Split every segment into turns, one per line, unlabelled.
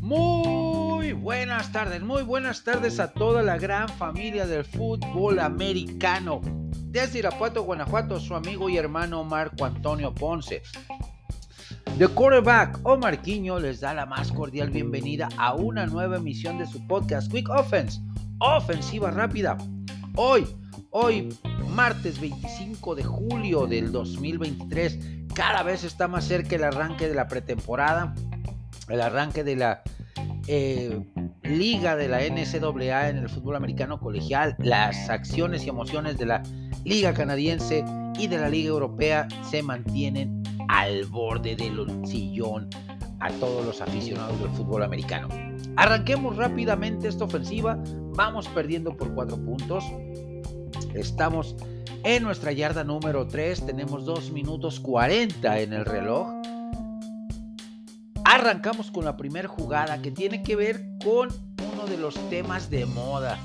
Muy buenas tardes, muy buenas tardes a toda la gran familia del fútbol americano. Desde Irapuato, Guanajuato, su amigo y hermano Marco Antonio Ponce. The quarterback Omar Quiño les da la más cordial bienvenida a una nueva emisión de su podcast Quick Offense, ofensiva rápida. Hoy, hoy, martes 25 de julio del 2023, cada vez está más cerca el arranque de la pretemporada, el arranque de la eh, liga de la NCAA en el fútbol americano colegial, las acciones y emociones de la liga canadiense y de la liga europea se mantienen al borde del sillón a todos los aficionados del fútbol americano. Arranquemos rápidamente esta ofensiva. Vamos perdiendo por cuatro puntos. Estamos en nuestra yarda número 3. Tenemos 2 minutos 40 en el reloj. Arrancamos con la primera jugada que tiene que ver con uno de los temas de moda.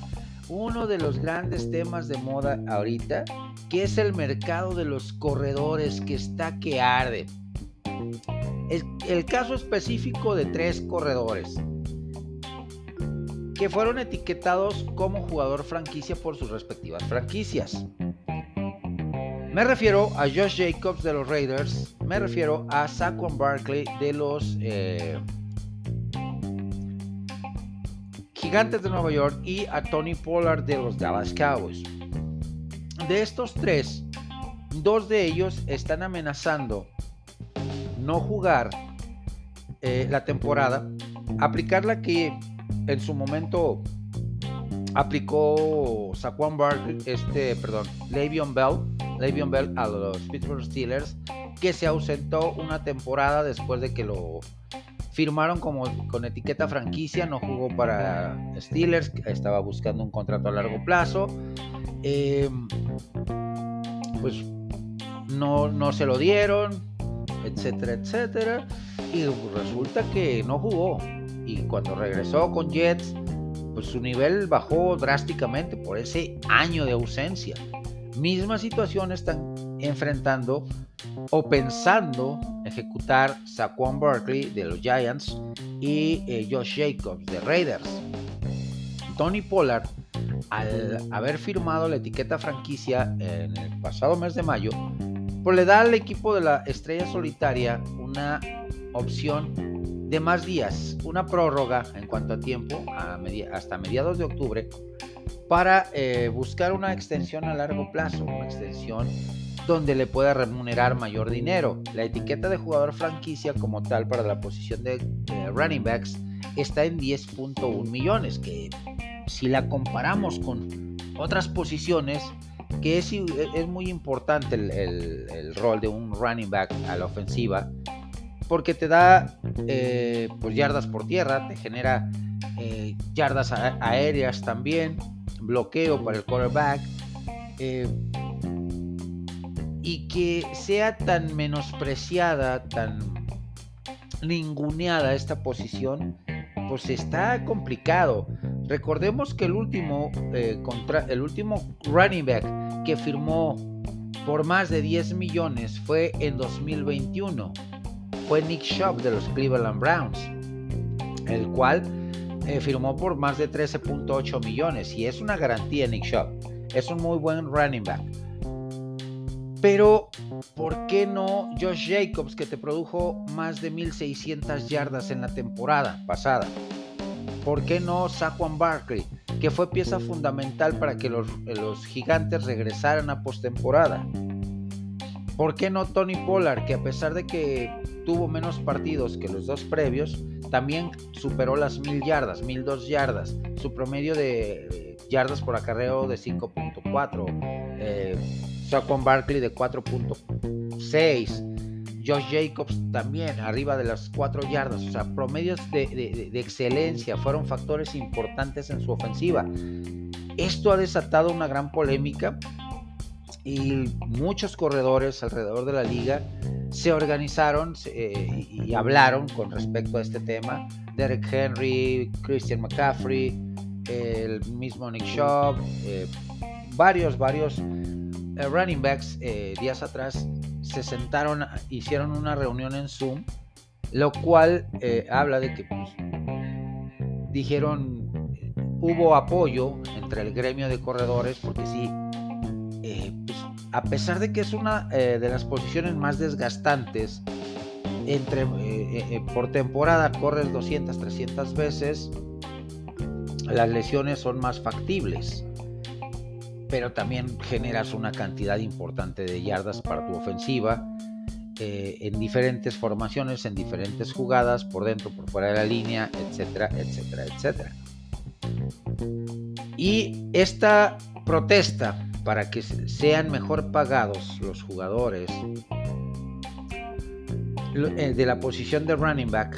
Uno de los grandes temas de moda ahorita, que es el mercado de los corredores que está que arde. El, caso específico de tres corredores que fueron etiquetados como jugador franquicia por sus respectivas franquicias. Me refiero a Josh Jacobs de los Raiders, me refiero a Saquon Barkley de los eh, Gigantes de Nueva York y a Tony Pollard de los Dallas Cowboys. De estos tres, dos de ellos están amenazando no jugar eh, la temporada, aplicar la que en su momento aplicó Saquon Barkley, este, perdón, Le'Veon Bell, Le'Veon Bell a los Pittsburgh Steelers, que se ausentó una temporada después de que lo firmaron como con etiqueta franquicia, no jugó para Steelers, estaba buscando un contrato a largo plazo. Em, pues no, no se lo dieron, etcétera, etcétera. Y resulta que no jugó. Y cuando regresó con Jets, pues su nivel bajó drásticamente por ese año de ausencia. Misma situación están enfrentando o pensando ejecutar Saquon Barkley de los Giants y eh, Josh Jacobs de Raiders. Tony Pollard, al haber firmado la etiqueta franquicia en el pasado mes de mayo, pues le da al equipo de la estrella solitaria una opción de más días, una prórroga en cuanto a tiempo, hasta mediados de octubre, para eh, buscar una extensión a largo plazo, una extensión donde le pueda remunerar mayor dinero. La etiqueta de jugador franquicia como tal para la posición de running backs está en 10.1 millones, que si la comparamos con otras posiciones, que es, es muy importante el rol de un running back a la ofensiva, porque te da eh, pues yardas por tierra, te genera eh, yardas aéreas también, bloqueo para el quarterback. Eh, y que sea tan menospreciada, tan ninguneada esta posición, pues está complicado. Recordemos que el último, contra, el último running back que firmó por más de 10 millones fue en 2021 fue Nick Shop de los Cleveland Browns, el cual eh, firmó por más de 13.8 millones y es una garantía Nick Shop. Es un muy buen running back. Pero, ¿por qué no Josh Jacobs, que te produjo más de 1.600 yardas en la temporada pasada? ¿Por qué no Saquon Barkley, que fue pieza fundamental para que los, los gigantes regresaran a postemporada? ¿Por qué no Tony Pollard, que a pesar de que tuvo menos partidos que los dos previos, también superó las mil yardas, mil dos yardas, su promedio de yardas por acarreo de 5.4, eh, Saquon Barkley de 4.6, Josh Jacobs también arriba de las 4 yardas, o sea, promedios de excelencia fueron factores importantes en su ofensiva. Esto ha desatado una gran polémica y muchos corredores alrededor de la liga se organizaron eh, y hablaron con respecto a este tema. Derek Henry, Christian McCaffrey, el mismo Nick Shaw, eh, varios, varios eh, running backs días atrás se sentaron, hicieron una reunión en Zoom, lo cual eh, habla de que pues, dijeron, hubo apoyo entre el gremio de corredores, porque sí, eh, a pesar de que es una eh, de las posiciones más desgastantes, entre, por temporada corres 200, 300 veces, las lesiones son más factibles pero también generas una cantidad importante de yardas para tu ofensiva eh, en diferentes formaciones, en diferentes jugadas, por dentro, por fuera de la línea, etcétera, etcétera, etcétera. Y esta protesta para que sean mejor pagados los jugadores eh, de la posición de running back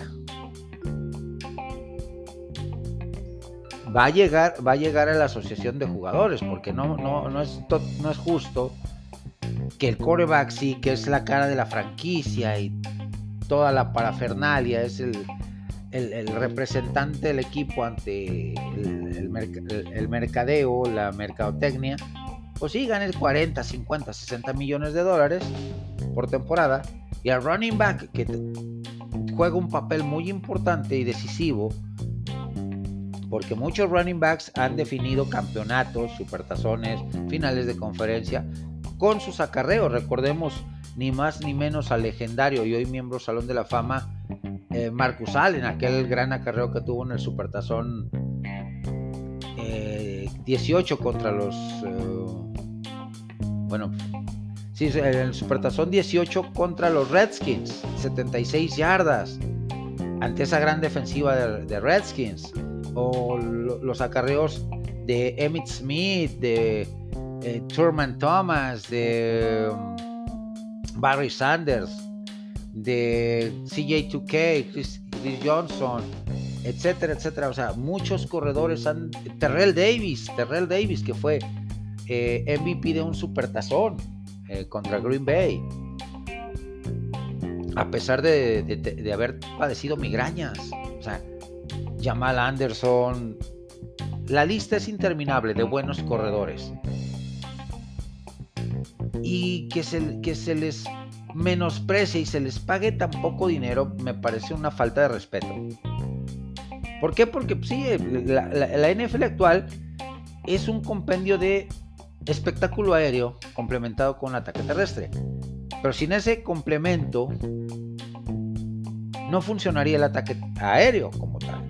va a llegar, va a llegar a la asociación de jugadores, porque no, no, no, es, no es justo que el coreback sí, que es la cara de la franquicia y toda la parafernalia, es el, representante del equipo ante el, mercadeo, la mercadotecnia, pues sí, gane 40, 50, 60 millones de dólares por temporada. Y al running back, que juega un papel muy importante y decisivo, porque muchos running backs han definido campeonatos, supertazones, finales de conferencia con sus acarreos. Recordemos ni más ni menos al legendario y hoy miembro Salón de la Fama eh, Marcus Allen, aquel gran acarreo que tuvo en el supertazón 18 eh, contra los... Eh, bueno, sí, el supertazón 18 contra los Redskins, 76 yardas ante esa gran defensiva de Redskins o los acarreos de Emmett Smith, de eh, Turman Thomas, de Barry Sanders, de CJ2K, Chris, Johnson, etcétera, etcétera. O sea, muchos corredores han. Terrell Davis, Terrell Davis, que fue eh, MVP de un supertazón eh, contra Green Bay. A pesar de, haber padecido migrañas. O sea, Jamal Anderson. La lista es interminable de buenos corredores. Y que se, que se les menosprecie y se les pague tan poco dinero me parece una falta de respeto. ¿Por qué? Porque pues, sí, la NFL actual es un compendio de espectáculo aéreo complementado con ataque terrestre. Pero sin ese complemento no funcionaría el ataque aéreo como tal.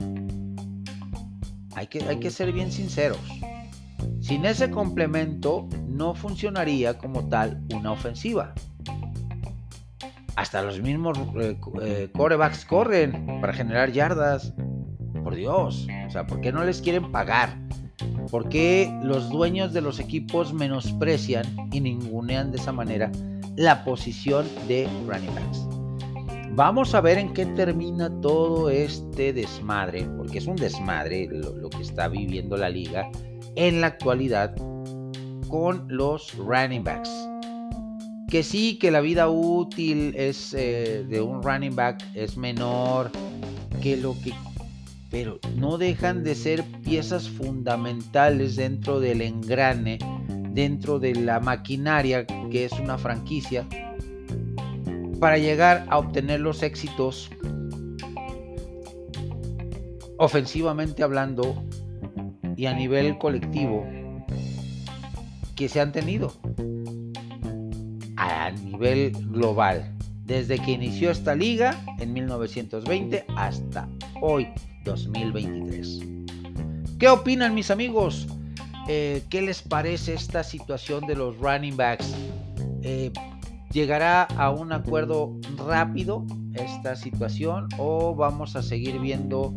Hay que, hay que ser bien sinceros. Sin ese complemento no funcionaría como tal una ofensiva. Hasta los mismos eh, eh, corebacks corren para generar yardas. Por Dios. O sea, ¿por qué no les quieren pagar? ¿Por qué los dueños de los equipos menosprecian y ningunean de esa manera la posición de running backs? Vamos a ver en qué termina todo este desmadre, porque es un desmadre lo, que está viviendo la liga en la actualidad con los running backs. Que sí, que la vida útil es eh, de un running back es menor que lo que... Pero no dejan de ser piezas fundamentales dentro del engrane, dentro de la maquinaria que es una franquicia para llegar a obtener los éxitos ofensivamente hablando y a nivel colectivo que se han tenido a nivel global. Desde que inició esta liga en 1920 hasta hoy 2023. ¿Qué opinan mis amigos? Eh, ¿Qué les parece esta situación de los running backs? Eh, ¿Llegará a un acuerdo rápido esta situación o vamos a seguir viendo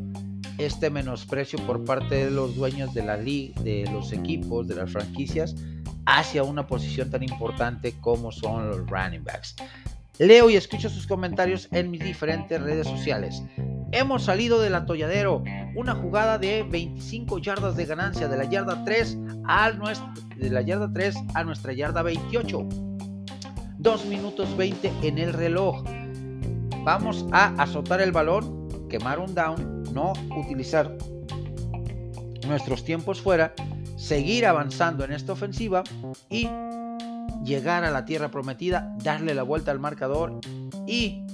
este menosprecio por parte de los dueños de la liga, de los equipos, de las franquicias hacia una posición tan importante como son los running backs? Leo y escucho sus comentarios en mis diferentes redes sociales. Hemos salido del atolladero, una jugada de 25 yardas de ganancia de la yarda 3 a nuestra, de la yarda 3 a nuestra yarda 28 2 minutos 20 en el reloj. Vamos a azotar el balón, quemar un down, no utilizar nuestros tiempos fuera, seguir avanzando en esta ofensiva y llegar a la tierra prometida, darle la vuelta al marcador y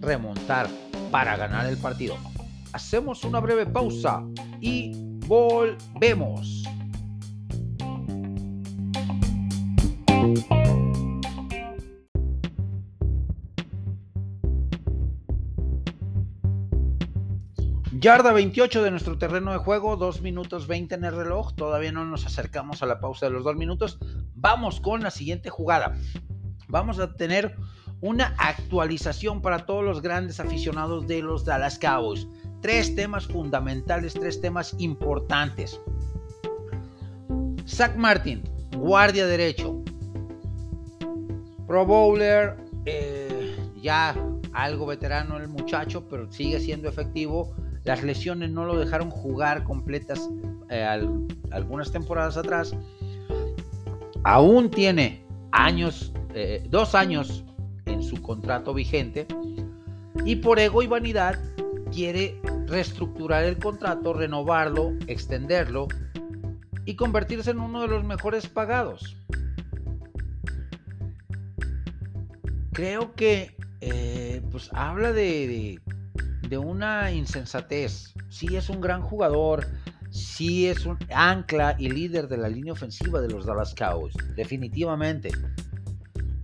remontar para ganar el partido. Hacemos una breve pausa y volvemos. Yarda 28 de nuestro terreno de juego, 2 minutos 20 en el reloj, todavía no nos acercamos a la pausa de los 2 minutos. Vamos con la siguiente jugada. Vamos a tener una actualización para todos los grandes aficionados de los Dallas Cowboys. Tres temas fundamentales, tres temas importantes. Zach Martin, guardia derecho. Pro Bowler, eh, ya algo veterano el muchacho, pero sigue siendo efectivo las lesiones no lo dejaron jugar completas eh, algunas temporadas atrás. Aún tiene años, eh, dos años en su contrato vigente. Y por ego y vanidad quiere reestructurar el contrato, renovarlo, extenderlo y convertirse en uno de los mejores pagados. Creo que eh, pues habla de, de una insensatez. Sí es un gran jugador, sí es un ancla y líder de la línea ofensiva de los Dallas Cowboys, definitivamente.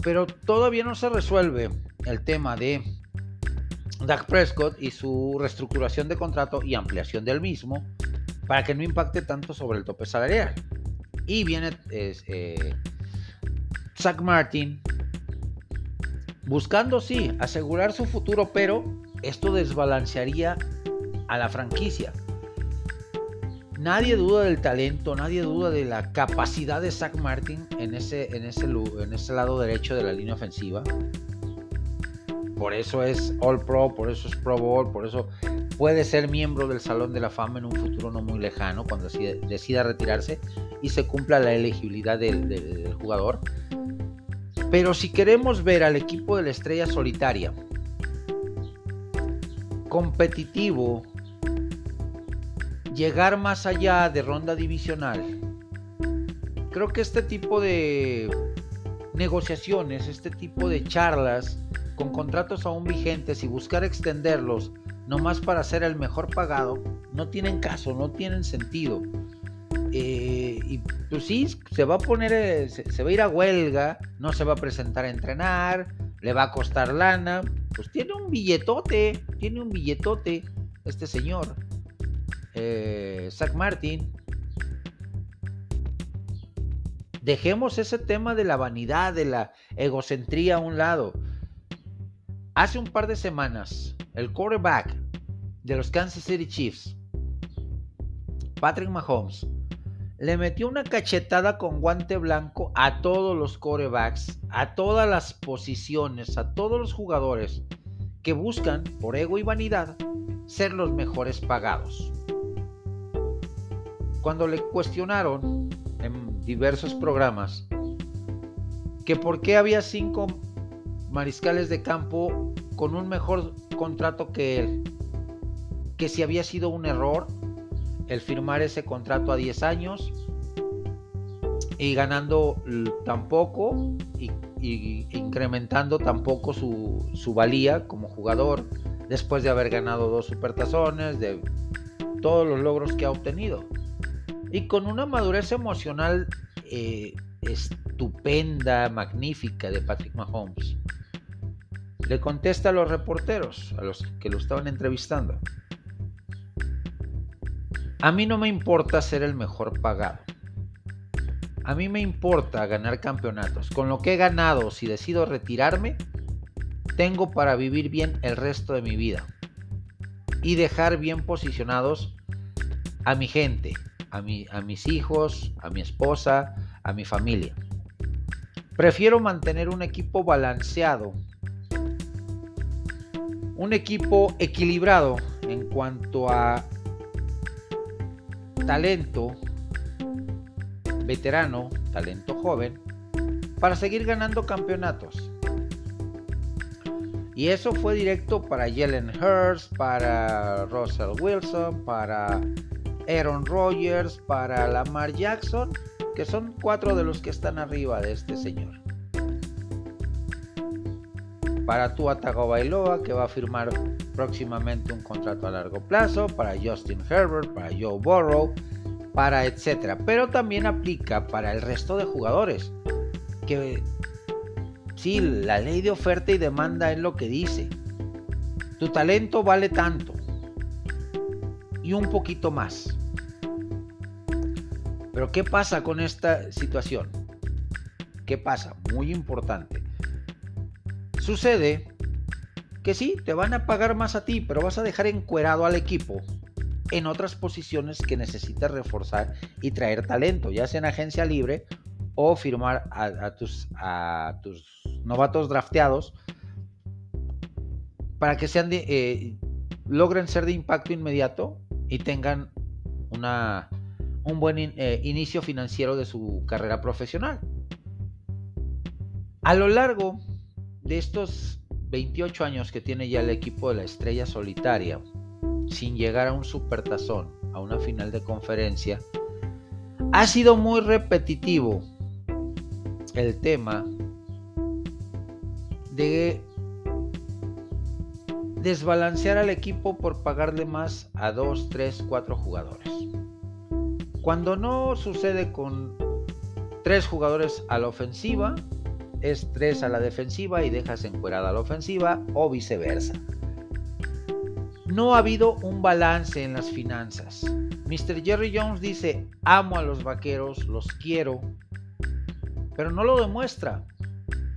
Pero todavía no se resuelve el tema de Dak Prescott y su reestructuración de contrato y ampliación del mismo para que no impacte tanto sobre el tope salarial. Y viene eh, Zach Martin buscando, sí, asegurar su futuro, pero esto desbalancearía a la franquicia. Nadie duda del talento, nadie duda de la capacidad de Zach Martin en ese, en ese, lado derecho de la línea ofensiva. Por eso es All Pro, por eso es Pro Bowl, por eso puede ser miembro del Salón de la Fama en un futuro no muy lejano, cuando decida, retirarse y se cumpla la elegibilidad del jugador. Pero si queremos ver al equipo de la estrella solitaria competitivo, llegar más allá de ronda divisional. Creo que este tipo de negociaciones, este tipo de charlas con contratos aún vigentes y buscar extenderlos nomás para ser el mejor pagado, no tienen caso, no tienen sentido. Eh, y pues sí, se va a poner, eh, se, va a ir a huelga, no se va a presentar a entrenar, le va a costar lana, pues tiene un billetote, tiene un billetote este señor, eh, Zach Martin. Dejemos ese tema de la vanidad, de la egocentría a un lado. Hace un par de semanas, el quarterback de los Kansas City Chiefs, Patrick Mahomes, le metió una cachetada con guante blanco a todos los corebacks, a todas las posiciones, a todos los jugadores que buscan, por ego y vanidad, ser los mejores pagados. Cuando le cuestionaron en diversos programas que por qué había cinco mariscales de campo con un mejor contrato que él, que si había sido un error el firmar ese contrato a 10 años y ganando tan poco y, incrementando tan poco su, su, valía como jugador después de haber ganado dos supertazones, de todos los logros que ha obtenido. Y con una madurez emocional eh, estupenda, magnífica de Patrick Mahomes. Le contesta a los reporteros, a los que lo estaban entrevistando. A mí no me importa ser el mejor pagado. A mí me importa ganar campeonatos. Con lo que he ganado, si decido retirarme, tengo para vivir bien el resto de mi vida. Y dejar bien posicionados a mi gente, a, mis hijos, a mi esposa, a mi familia. Prefiero mantener un equipo balanceado, un equipo equilibrado en cuanto a talento veterano, talento joven, para seguir ganando campeonatos. Y eso fue directo para Jalen Hurst, para Russell Wilson, para Aaron Rodgers, para Lamar Jackson, que son cuatro de los que están arriba de este señor. Para Tua Tagovailoa, que va a firmar próximamente un contrato a largo plazo, para Justin Herbert, para Joe Burrow, para etcétera. Pero también aplica para el resto de jugadores. Que sí, la ley de oferta y demanda es lo que dice. Tu talento vale tanto. Y un poquito más. Pero ¿qué pasa con esta situación? ¿Qué pasa? Muy importante. Sucede que sí, te van a pagar más a ti, pero vas a dejar encuerado al equipo en otras posiciones que necesitas reforzar y traer talento, ya sea en agencia libre o firmar a, tus, novatos drafteados para que sean eh, logren ser de impacto inmediato y tengan un buen eh, inicio financiero de su carrera profesional. A lo largo de estos 28 años que tiene ya el equipo de la Estrella Solitaria, sin llegar a un supertazón, a una final de conferencia, ha sido muy repetitivo el tema de desbalancear al equipo por pagarle más a 2, 3, 4 jugadores. Cuando no sucede con 3 jugadores a la ofensiva, es 3 a la defensiva y dejas encuerada a la ofensiva o viceversa. No ha habido un balance en las finanzas. Mr. Jerry Jones dice, amo a los vaqueros, los quiero, pero no lo demuestra.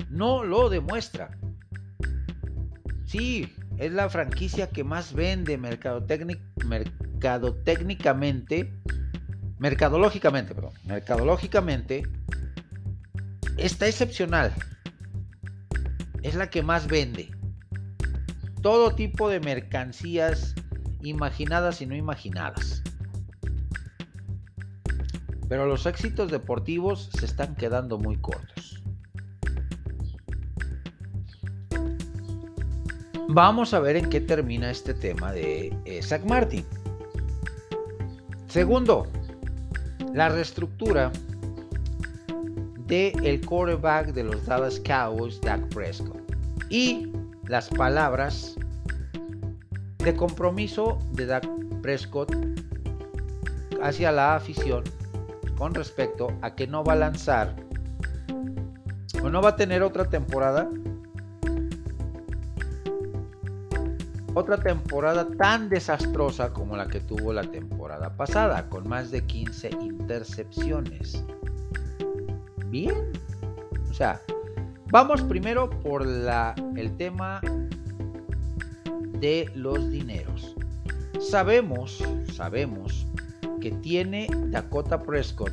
No lo demuestra. Sí, es la franquicia que más vende mercadotécnicamente, mercadológicamente, perdón, mercadológicamente, está excepcional. Es la que más vende todo tipo de mercancías imaginadas y no imaginadas. Pero los éxitos deportivos se están quedando muy cortos. Vamos a ver en qué termina este tema de eh, Zach Martin. Segundo, la reestructura del el quarterback de los Dallas Cowboys, Dak Prescott. Y las palabras de compromiso de Dak Prescott hacia la afición con respecto a que no va a lanzar o no va a tener otra temporada otra temporada tan desastrosa como la que tuvo la temporada pasada con más de 15 intercepciones bien o sea Vamos primero por la, el tema de los dineros. Sabemos, sabemos que tiene Dakota Prescott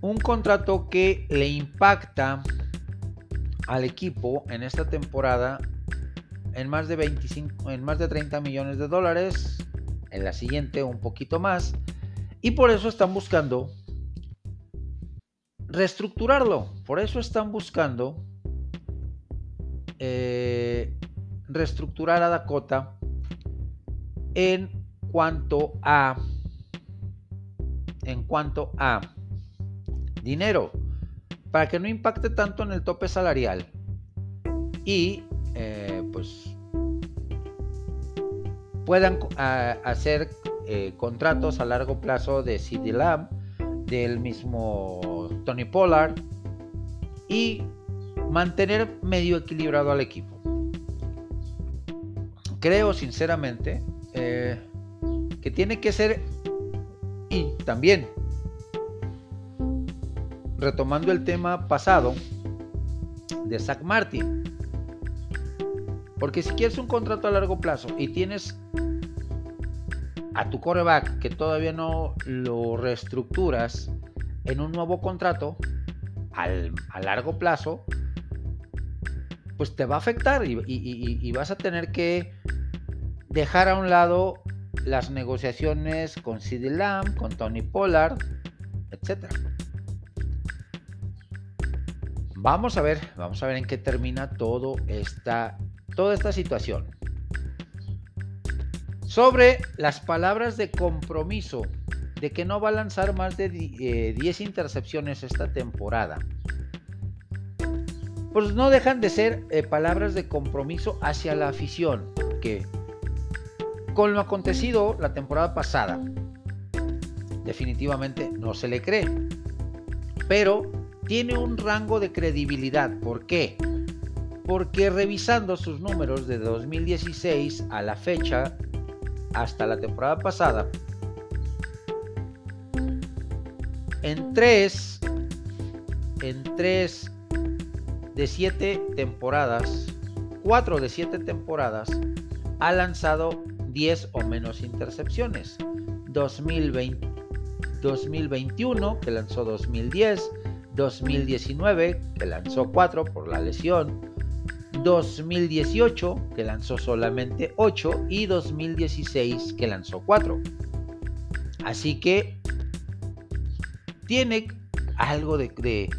un contrato que le impacta al equipo en esta temporada en más de 25 en más de 30 millones de dólares en la siguiente un poquito más y por eso están buscando reestructurarlo. Por eso están buscando eh, reestructurar a Dakota en cuanto a en cuanto a dinero para que no impacte tanto en el tope salarial y eh, pues puedan hacer eh, contratos a largo plazo de CD del mismo Tony Pollard y mantener medio equilibrado al equipo. Creo sinceramente eh, que tiene que ser y también retomando el tema pasado de Zach Martin. Porque si quieres un contrato a largo plazo y tienes a tu coreback que todavía no lo reestructuras en un nuevo contrato a largo plazo, pues te va a afectar y, vas a tener que dejar a un lado las negociaciones con CD Lamb, con Tony Pollard, etc. Vamos a ver, vamos a ver en qué termina todo esta, toda esta situación. Sobre las palabras de compromiso de que no va a lanzar más de 10 eh, intercepciones esta temporada. pues no dejan de ser eh, palabras de compromiso hacia la afición, que con lo acontecido la temporada pasada, definitivamente no se le cree, pero tiene un rango de credibilidad. ¿Por qué? Porque revisando sus números de 2016 a la fecha, hasta la temporada pasada, en tres, en tres de siete temporadas, cuatro de siete temporadas, ha lanzado 10 o menos intercepciones. 2020, 2021, que lanzó 2010, 2019, que lanzó 4 por la lesión, 2018, que lanzó solamente 8, y 2016, que lanzó 4. Así que tiene algo de,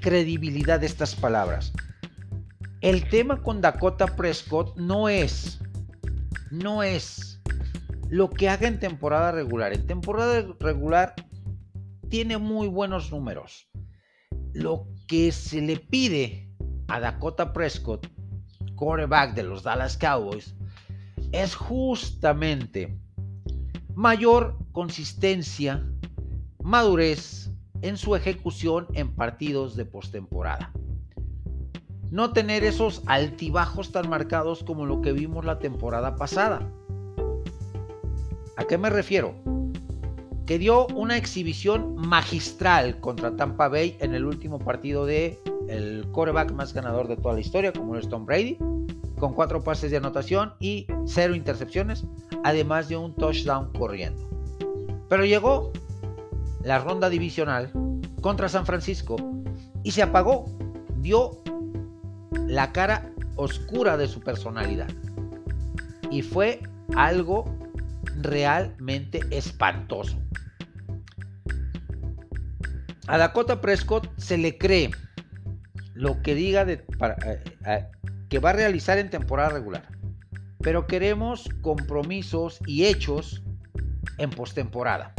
credibilidad estas palabras. El tema con Dakota Prescott no es, no es lo que haga en temporada regular. En temporada regular tiene muy buenos números. Lo que se le pide a Dakota Prescott, quarterback de los Dallas Cowboys, es justamente mayor consistencia, madurez en su ejecución en partidos de postemporada. No tener esos altibajos tan marcados como lo que vimos la temporada pasada. ¿A qué me refiero? que dio una exhibición magistral contra Tampa Bay en el último partido de el quarterback más ganador de toda la historia, como es Tom Brady, con cuatro pases de anotación y cero intercepciones, además de un touchdown corriendo. Pero llegó la ronda divisional contra San Francisco y se apagó, dio la cara oscura de su personalidad. Y fue algo realmente espantoso. A Dakota Prescott se le cree lo que diga de, eh, eh, que va a realizar en temporada regular. Pero queremos compromisos y hechos en postemporada.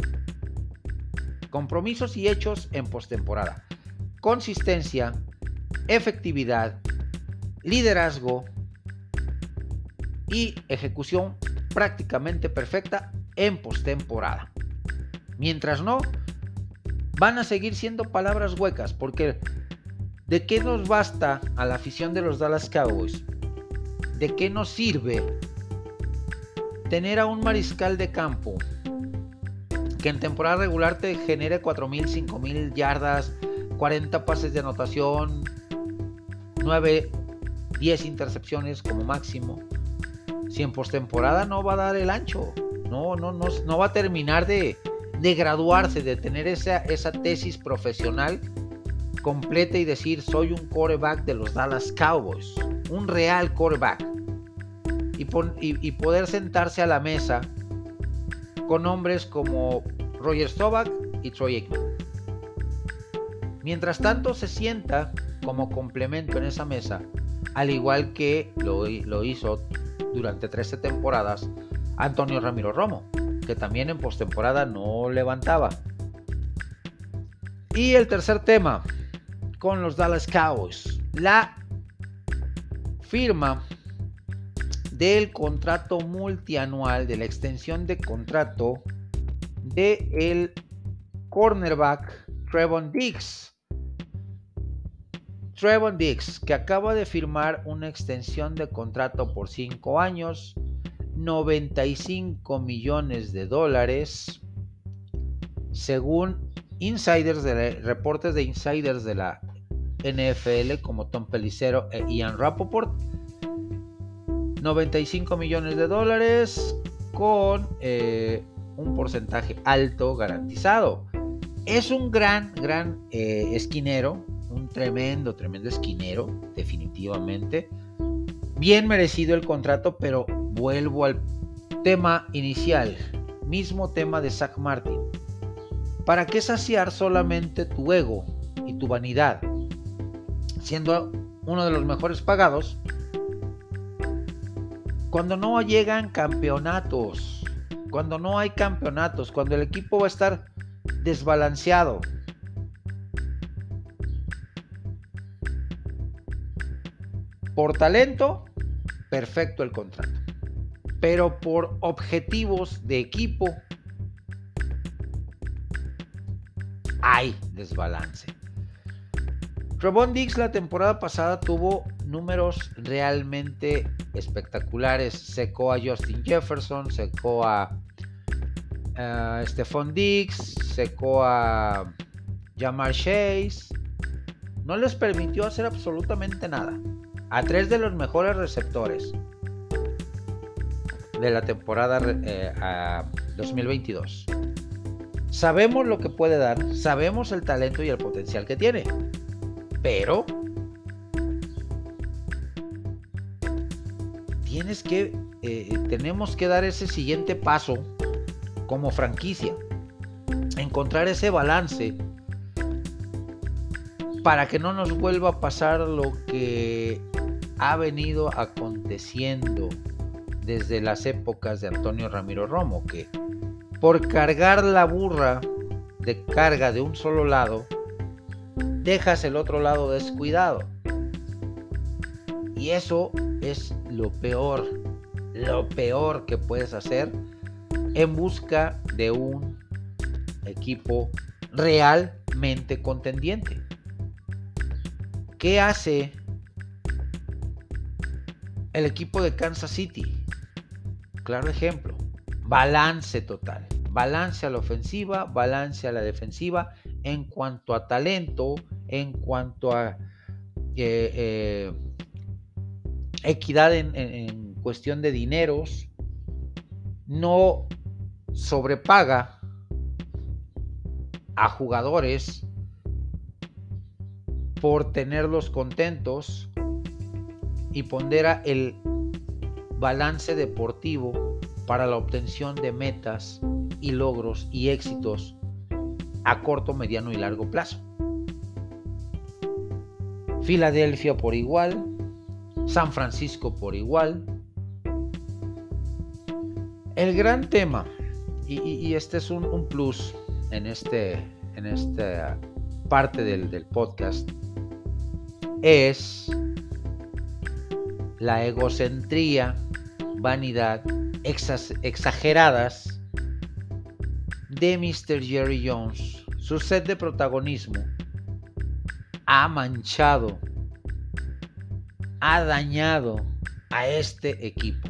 Compromisos y hechos en postemporada. Consistencia, efectividad, liderazgo y ejecución prácticamente perfecta en postemporada. Mientras no, van a seguir siendo palabras huecas, porque ¿de qué nos basta a la afición de los Dallas Cowboys? ¿De qué nos sirve tener a un mariscal de campo que en temporada regular te genere 4.000, 5.000 yardas, 40 pases de anotación, 9, 10 intercepciones como máximo? Si en postemporada no va a dar el ancho, no, no, no, no va a terminar de, graduarse, de tener esa tesis profesional completa y decir soy un quarterback de los Dallas Cowboys, un real quarterback. Y, y, poder sentarse a la mesa con hombres como Roger Stovak y Troy Aikman. Mientras tanto se sienta como complemento en esa mesa, al igual que lo, lo hizo durante 13 temporadas Antonio Ramiro Romo que también en postemporada no levantaba. Y el tercer tema con los Dallas Cowboys, la firma del contrato multianual, de la extensión de contrato de el cornerback Trevon Diggs. Trevon Diggs, que acaba de firmar una extensión de contrato por 5 años, 95 millones de dólares, según insiders de reportes de insiders de la NFL como Tom Pelicero e Ian Rappaport. 95 millones de dólares con eh, un porcentaje alto garantizado. Es un gran, gran eh, esquinero, un tremendo, tremendo esquinero, definitivamente. Bien merecido el contrato, pero vuelvo al tema inicial, mismo tema de Zach Martin. ¿Para qué saciar solamente tu ego y tu vanidad? Siendo uno de los mejores pagados, cuando no llegan campeonatos, cuando no hay campeonatos, cuando el equipo va a estar desbalanceado. Por talento, perfecto el contrato. Pero por objetivos de equipo, hay desbalance. Robon Dix la temporada pasada tuvo números realmente espectaculares. Secó a Justin Jefferson, secó a, Stephon Dix, secó a Jamar Chase. No les permitió hacer absolutamente nada. A tres de los mejores receptores de la temporada 2022. Eh, sabemos lo que puede dar, sabemos el talento y el potencial que tiene. Pero tienes que, eh, tenemos que dar ese siguiente paso como franquicia. Encontrar ese balance para que no nos vuelva a pasar lo que ha venido aconteciendo desde las épocas de Antonio Ramiro Romo, que por cargar la burra de carga de un solo lado, dejas el otro lado descuidado. Y eso es lo peor, lo peor que puedes hacer en busca de un equipo realmente contendiente. ¿Qué hace el equipo de Kansas City? Claro ejemplo, balance total. Balance a la ofensiva, balance a la defensiva en cuanto a talento, en cuanto a eh, eh, equidad en, cuestión de dineros, no sobrepaga a jugadores por tenerlos contentos y pondera el balance deportivo para la obtención de metas y logros y éxitos a corto, mediano y largo plazo. Filadelfia por igual, San Francisco por igual. El gran tema, y, este es un, plus en, este, en esta parte del, del podcast, es la egocentría, vanidad, exageradas de Mr. Jerry Jones. Su sed de protagonismo ha manchado, ha dañado a este equipo.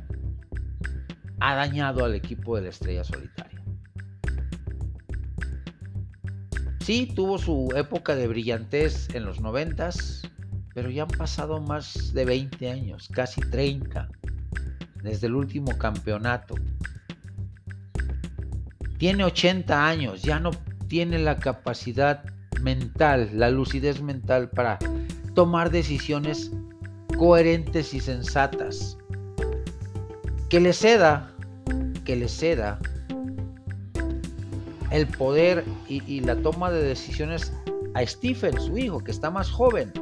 Ha dañado al equipo de la estrella solitaria. Sí, tuvo su época de brillantez en los noventas, pero ya han pasado más de 20 años, casi 30, desde el último campeonato. Tiene 80 años, ya no tiene la capacidad mental, la lucidez mental para tomar decisiones coherentes y sensatas. Que le ceda, que le ceda el poder y, la toma de decisiones a Stephen, su hijo, que está más joven.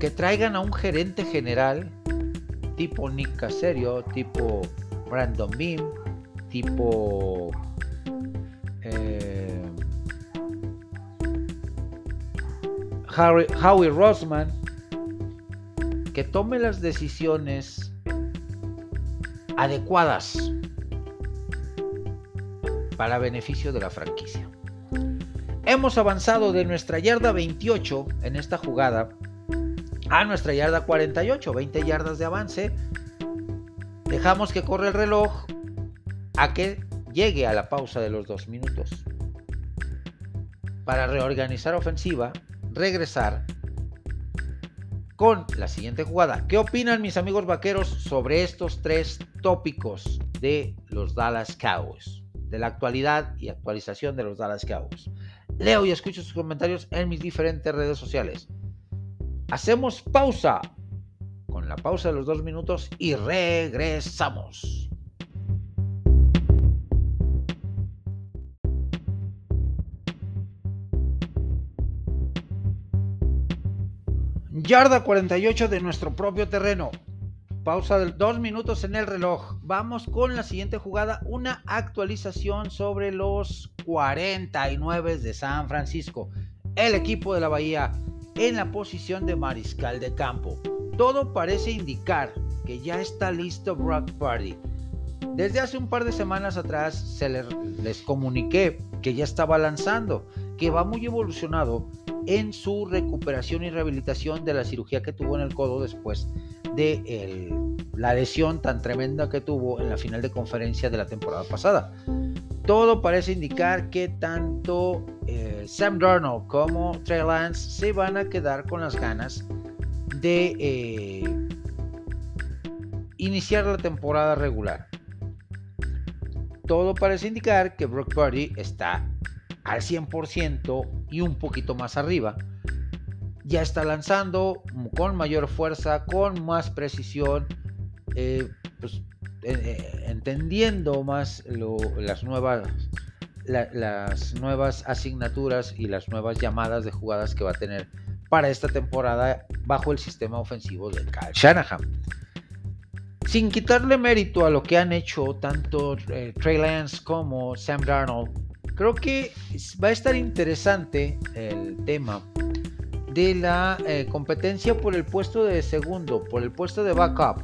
Que traigan a un gerente general tipo Nick Caserio, tipo Brandon Beam, tipo eh, Howie Rossman, que tome las decisiones adecuadas para beneficio de la franquicia. Hemos avanzado de nuestra yarda 28 en esta jugada a nuestra yarda 48, 20 yardas de avance. Dejamos que corre el reloj a que llegue a la pausa de los dos minutos. Para reorganizar ofensiva, regresar con la siguiente jugada. ¿Qué opinan mis amigos vaqueros sobre estos tres tópicos de los Dallas Cowboys? De la actualidad y actualización de los Dallas Cowboys. Leo y escucho sus comentarios en mis diferentes redes sociales. Hacemos pausa pausa de los dos minutos y regresamos. Yarda 48 de nuestro propio terreno. Pausa de dos minutos en el reloj. Vamos con la siguiente jugada. Una actualización sobre los 49 de San Francisco. El equipo de la Bahía en la posición de mariscal de campo. Todo parece indicar que ya está listo Brock Party. Desde hace un par de semanas atrás se les, les comuniqué que ya estaba lanzando, que va muy evolucionado en su recuperación y rehabilitación de la cirugía que tuvo en el codo después de la lesión tan tremenda que tuvo en la final de conferencia de la temporada pasada. Todo parece indicar que tanto eh, Sam Darnold como Trey Lance se van a quedar con las ganas de eh, iniciar la temporada regular. Todo parece indicar que Brock Purdy está al 100% y un poquito más arriba. Ya está lanzando con mayor fuerza, con más precisión, eh, pues, eh, entendiendo más las, nuevas, las nuevas asignaturas y las nuevas llamadas de jugadas que va a tener para esta temporada bajo el sistema ofensivo de Kyle Shanahan. Sin quitarle mérito a lo que han hecho tanto eh, Trey Lance como Sam Darnold Creo que va a estar interesante el tema de la eh, competencia por el puesto de segundo, por el puesto de backup.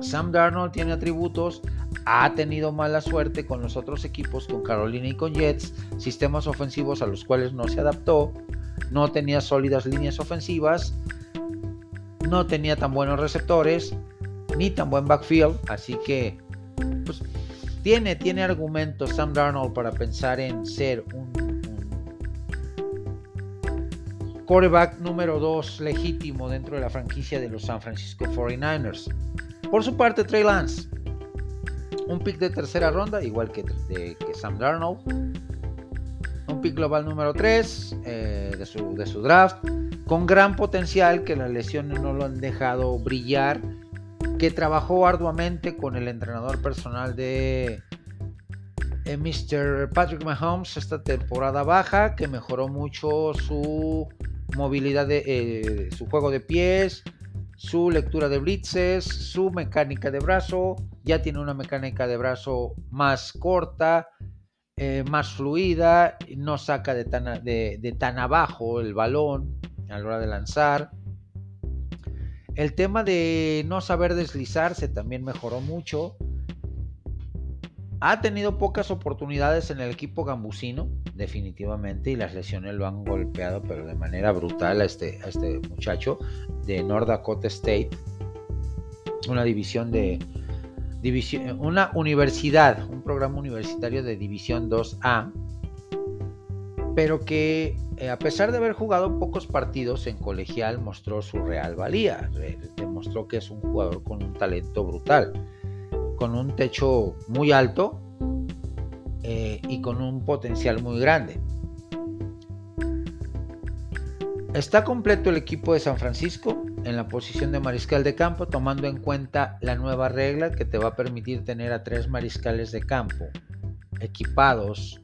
Sam Darnold tiene atributos, ha tenido mala suerte con los otros equipos, con Carolina y con Jets, sistemas ofensivos a los cuales no se adaptó, no tenía sólidas líneas ofensivas, no tenía tan buenos receptores, ni tan buen backfield, así que pues, tiene, tiene argumentos Sam Darnold para pensar en ser un, quarterback número 2 legítimo dentro de la franquicia de los San Francisco 49ers. Por su parte, Trey Lance, un pick de tercera ronda, igual que, Sam Darnold. Un pick global número 3 eh, de, su, de su draft, con gran potencial que las lesiones no lo han dejado brillar que trabajó arduamente con el entrenador personal de eh, Mr. Patrick Mahomes esta temporada baja, que mejoró mucho su movilidad de eh, su juego de pies, su lectura de blitzes, su mecánica de brazo, ya tiene una mecánica de brazo más corta, eh, más fluida, no saca de tan, de tan abajo el balón a la hora de lanzar. El tema de no saber deslizarse también mejoró mucho. Ha tenido pocas oportunidades en el equipo gambusino, definitivamente, y las lesiones lo han golpeado, pero de manera brutal a este, este muchacho de North Dakota State, una división de división, una universidad, un programa universitario de división 2A, pero que eh, a pesar de haber jugado pocos partidos en colegial mostró su real valía, demostró que es un jugador con un talento brutal, con un techo muy alto eh, y con un potencial muy grande. Está completo el equipo de San Francisco en la posición de mariscal de campo, tomando en cuenta la nueva regla que te va a permitir tener a tres mariscales de campo equipados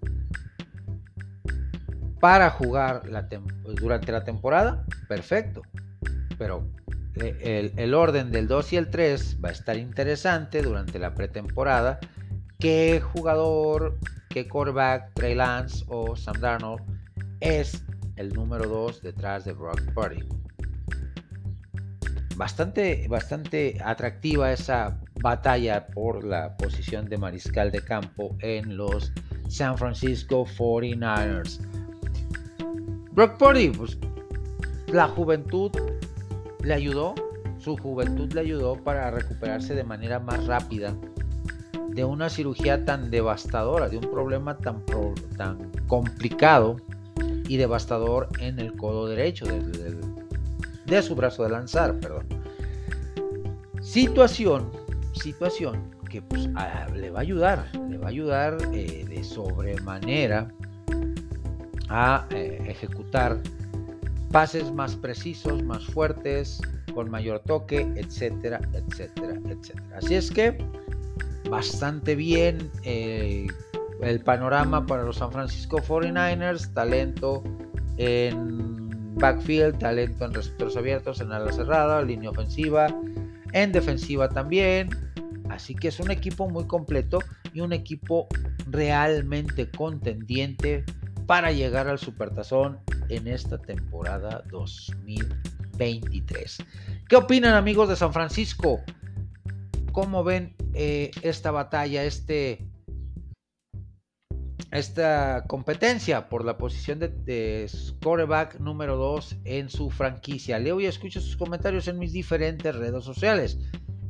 para jugar durante la temporada, perfecto. Pero eh, el, orden del 2 y el 3 va a estar interesante durante la pretemporada. ¿Qué jugador, qué quarterback, Trey Lance o Sam Darnold es el número 2 detrás de Brock Purdy? Bastante, bastante atractiva esa batalla por la posición de mariscal de campo en los San Francisco 49ers. Brock Purdy, pues la juventud le ayudó, su juventud le ayudó para recuperarse de manera más rápida de una cirugía tan devastadora, de un problema tan, complicado y devastador en el codo derecho de, su brazo de lanzar, perdón. Situación, situación que pues, le va a ayudar, le va a ayudar eh, de sobremanera a eh, ejecutar pases más precisos, más fuertes, con mayor toque, etcétera, etcétera, etcétera. Así es que bastante bien eh, el panorama para los San Francisco 49ers, talento en backfield, talento en receptores abiertos, en ala cerrada, línea ofensiva, en defensiva también. Así que es un equipo muy completo y un equipo realmente contendiente para llegar al Supertazón en esta temporada 2023. ¿Qué opinan amigos de San Francisco? ¿Cómo ven eh, esta batalla, este, esta competencia por la posición de, de scoreback número 2 en su franquicia? Leo y escucho sus comentarios en mis diferentes redes sociales.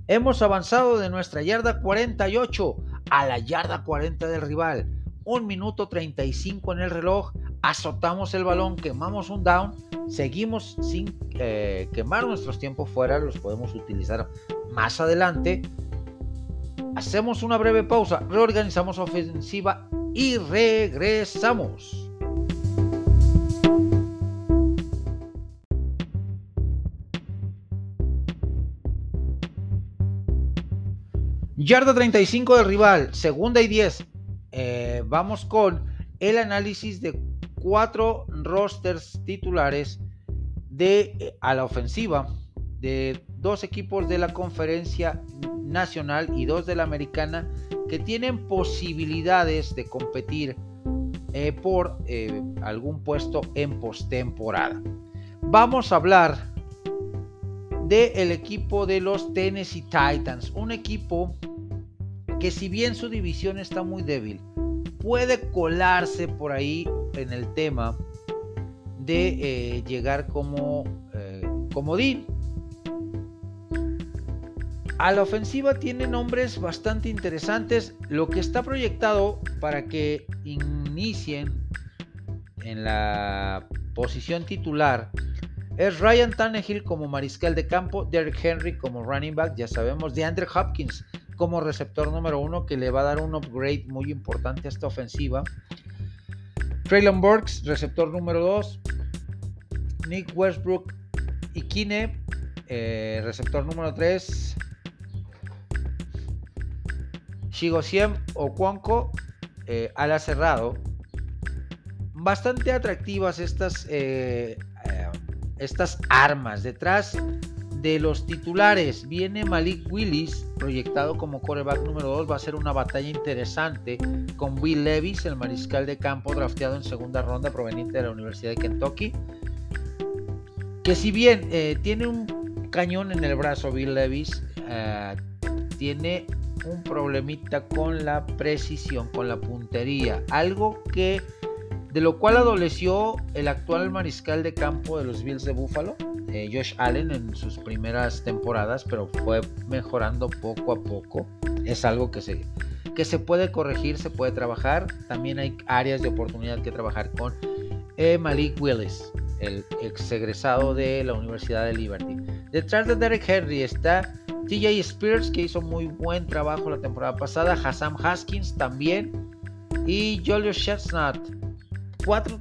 Hemos avanzado de nuestra yarda 48 a la yarda 40 del rival. Un minuto 35 en el reloj. Azotamos el balón, quemamos un down. Seguimos sin eh, quemar nuestros tiempos fuera. Los podemos utilizar más adelante. Hacemos una breve pausa. Reorganizamos ofensiva y regresamos. Yarda 35 del rival, segunda y 10. Eh, vamos con el análisis de cuatro rosters titulares de, eh, a la ofensiva de dos equipos de la conferencia nacional y dos de la americana que tienen posibilidades de competir eh, por algún puesto en postemporada. Vamos a hablar del equipo de los Tennessee Titans, un equipo que si bien su división está muy débil, puede colarse por ahí en el tema de eh, llegar como eh, comodín. A la ofensiva tiene nombres bastante interesantes. Lo que está proyectado para que inicien en la posición titular es Ryan Tannehill como mariscal de campo, Derek Henry como running back, ya sabemos, de Andrew Hopkins como receptor número uno que le va a dar un upgrade muy importante a esta ofensiva. Traylon Burks, receptor número 2. Nick Westbrook y Kine, eh, receptor número 3. Shigosiem o eh, ala cerrado. Bastante atractivas estas, eh, eh, estas armas. Detrás de los titulares viene Malik Willis, proyectado como coreback número 2. Va a ser una batalla interesante con Will Levis, el mariscal de campo drafteado en segunda ronda proveniente de la Universidad de Kentucky. Que si bien eh, tiene un cañón en el brazo Bill Levis, eh, tiene un problemita con la precisión, con la puntería. Algo que de lo cual adoleció el actual mariscal de campo de los Bills de Buffalo eh, Josh Allen en sus primeras temporadas, pero fue mejorando poco a poco. Es algo que se, que se puede corregir, se puede trabajar. También hay áreas de oportunidad que trabajar con eh, Malik Willis, el ex egresado de la Universidad de Liberty. Detrás de Derek Henry está TJ Spears, que hizo muy buen trabajo la temporada pasada. Hassan Haskins también. Y Julius Chestnut. Cuatro,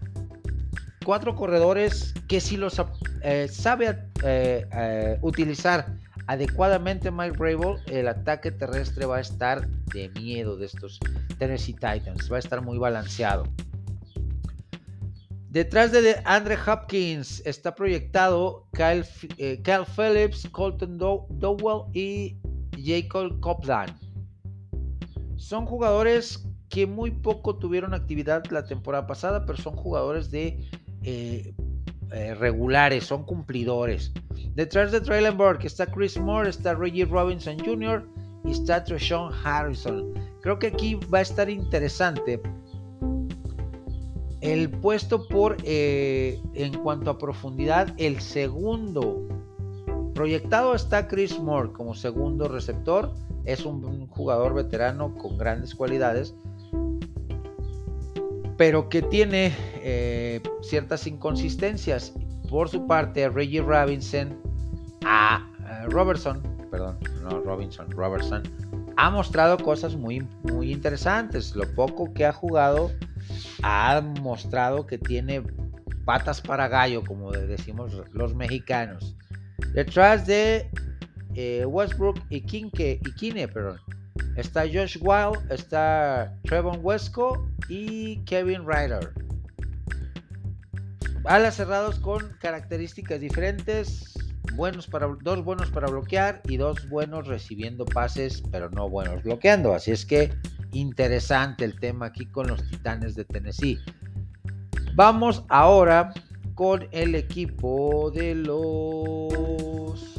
cuatro corredores que si los eh, sabe eh, eh, utilizar adecuadamente Mike Brable, el ataque terrestre va a estar de miedo de estos Tennessee Titans. Va a estar muy balanceado. Detrás de Andre Hopkins está proyectado Kyle, Phillips, Colton Dowell y Jacob Copland. Son jugadores que muy poco tuvieron actividad la temporada pasada, pero son jugadores de eh, regulares, son cumplidores. Detrás de Traylon Burke está Chris Moore, está Reggie Robinson Jr. y está Sean Harrison. Creo que aquí va a estar interesante el puesto por, eh, en cuanto a profundidad, el segundo. Proyectado está Chris Moore como segundo receptor. Es un jugador veterano con grandes cualidades pero que tiene eh, ciertas inconsistencias. Por su parte, Reggie Robinson, a, Robertson, perdón, no Robinson, Robertson, ha mostrado cosas muy, muy interesantes. Lo poco que ha jugado ha mostrado que tiene patas para gallo, como decimos los mexicanos. Detrás de eh, Westbrook y, Kinke, y Kine, perdón, está Josh Wild, está Trevon Wesco y Kevin Ryder. Alas cerrados con características diferentes. Buenos para, dos buenos para bloquear y dos buenos recibiendo pases, pero no buenos bloqueando. Así es que interesante el tema aquí con los Titanes de Tennessee. Vamos ahora con el equipo de los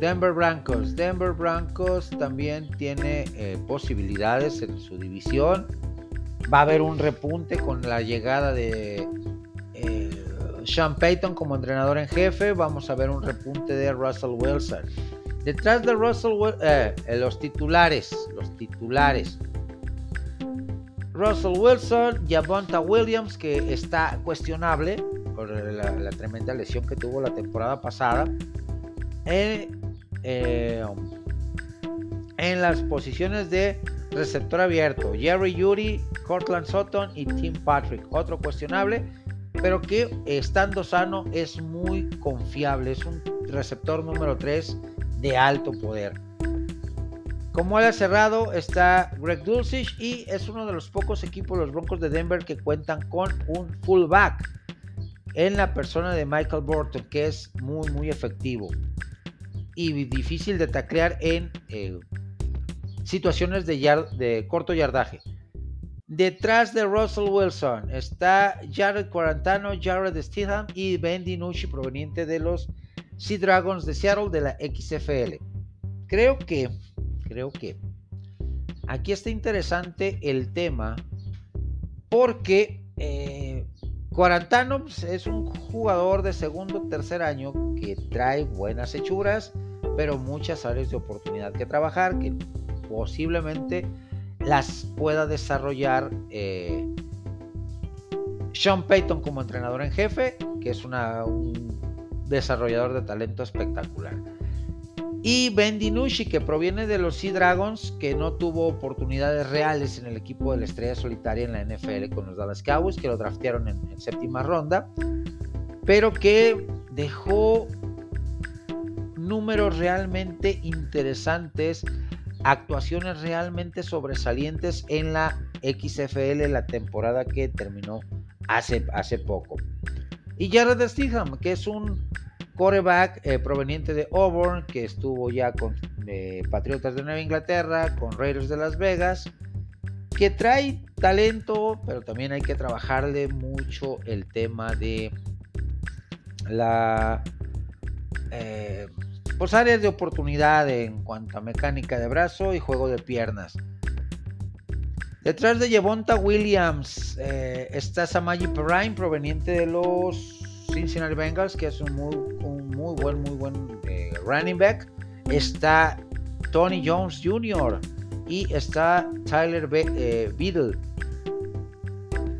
Denver Broncos. Denver Broncos también tiene eh, posibilidades en su división. Va a haber un repunte con la llegada de eh, Sean Payton como entrenador en jefe. Vamos a ver un repunte de Russell Wilson. Detrás de Russell Wilson, eh, los titulares, los titulares. Russell Wilson, Javonta Williams, que está cuestionable por la, tremenda lesión que tuvo la temporada pasada. Eh, en las posiciones de receptor abierto, Jerry Yuri, Cortland Sutton y Tim Patrick. Otro cuestionable, pero que estando sano es muy confiable. Es un receptor número 3 de alto poder. Como ha cerrado está Greg Dulcich y es uno de los pocos equipos, los Broncos de Denver, que cuentan con un fullback en la persona de Michael Burton, que es muy, muy efectivo y difícil de taclear en eh, situaciones de, corto yardaje. Detrás de Russell Wilson está Jared Quarantano, Jared Stidham y Ben DiNucci proveniente de los Sea Dragons de Seattle de la XFL. Creo que, creo que aquí está interesante el tema porque eh, Quarantano pues, es un jugador de segundo o tercer año que trae buenas hechuras, pero muchas áreas de oportunidad que trabajar, que posiblemente las pueda desarrollar eh, Sean Payton como entrenador en jefe, que es un desarrollador de talento espectacular. Y Ben DiNucci, que proviene de los Sea Dragons, que no tuvo oportunidades reales en el equipo de la estrella solitaria en la NFL con los Dallas Cowboys, que lo draftearon en séptima ronda, pero que dejó números realmente interesantes, actuaciones realmente sobresalientes en la XFL, la temporada que terminó hace, hace poco. Y Jared Stidham, que es un coreback eh, proveniente de Auburn, que estuvo ya con eh, Patriotas de Nueva Inglaterra, con Raiders de Las Vegas, que trae talento, pero también hay que trabajarle mucho el tema de la eh, pues áreas de oportunidad en cuanto a mecánica de brazo y juego de piernas. Detrás de Yevonta Williams eh, está Samaji Perrine, proveniente de los Cincinnati Bengals, que es un muy, buen, muy buen eh, running back. Está Tony Jones Jr. y está Tyler Be Beadle.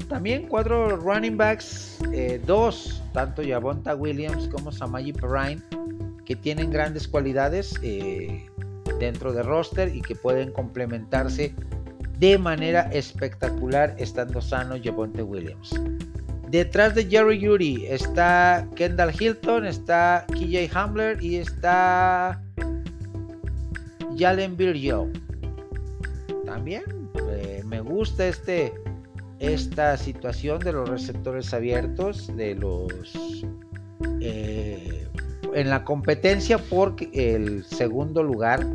También cuatro running backs, dos, tanto Yavonta Williams como Samaji Perrine que tienen grandes cualidades eh, dentro de roster y que pueden complementarse de manera espectacular estando sano Javonte Williams. Detrás de Jerry Yuri está Kendall Hilton, está KJ Hamler y está Jalen Virgil. También eh, me gusta este, esta situación de los receptores abiertos, de los eh, en la competencia por el segundo lugar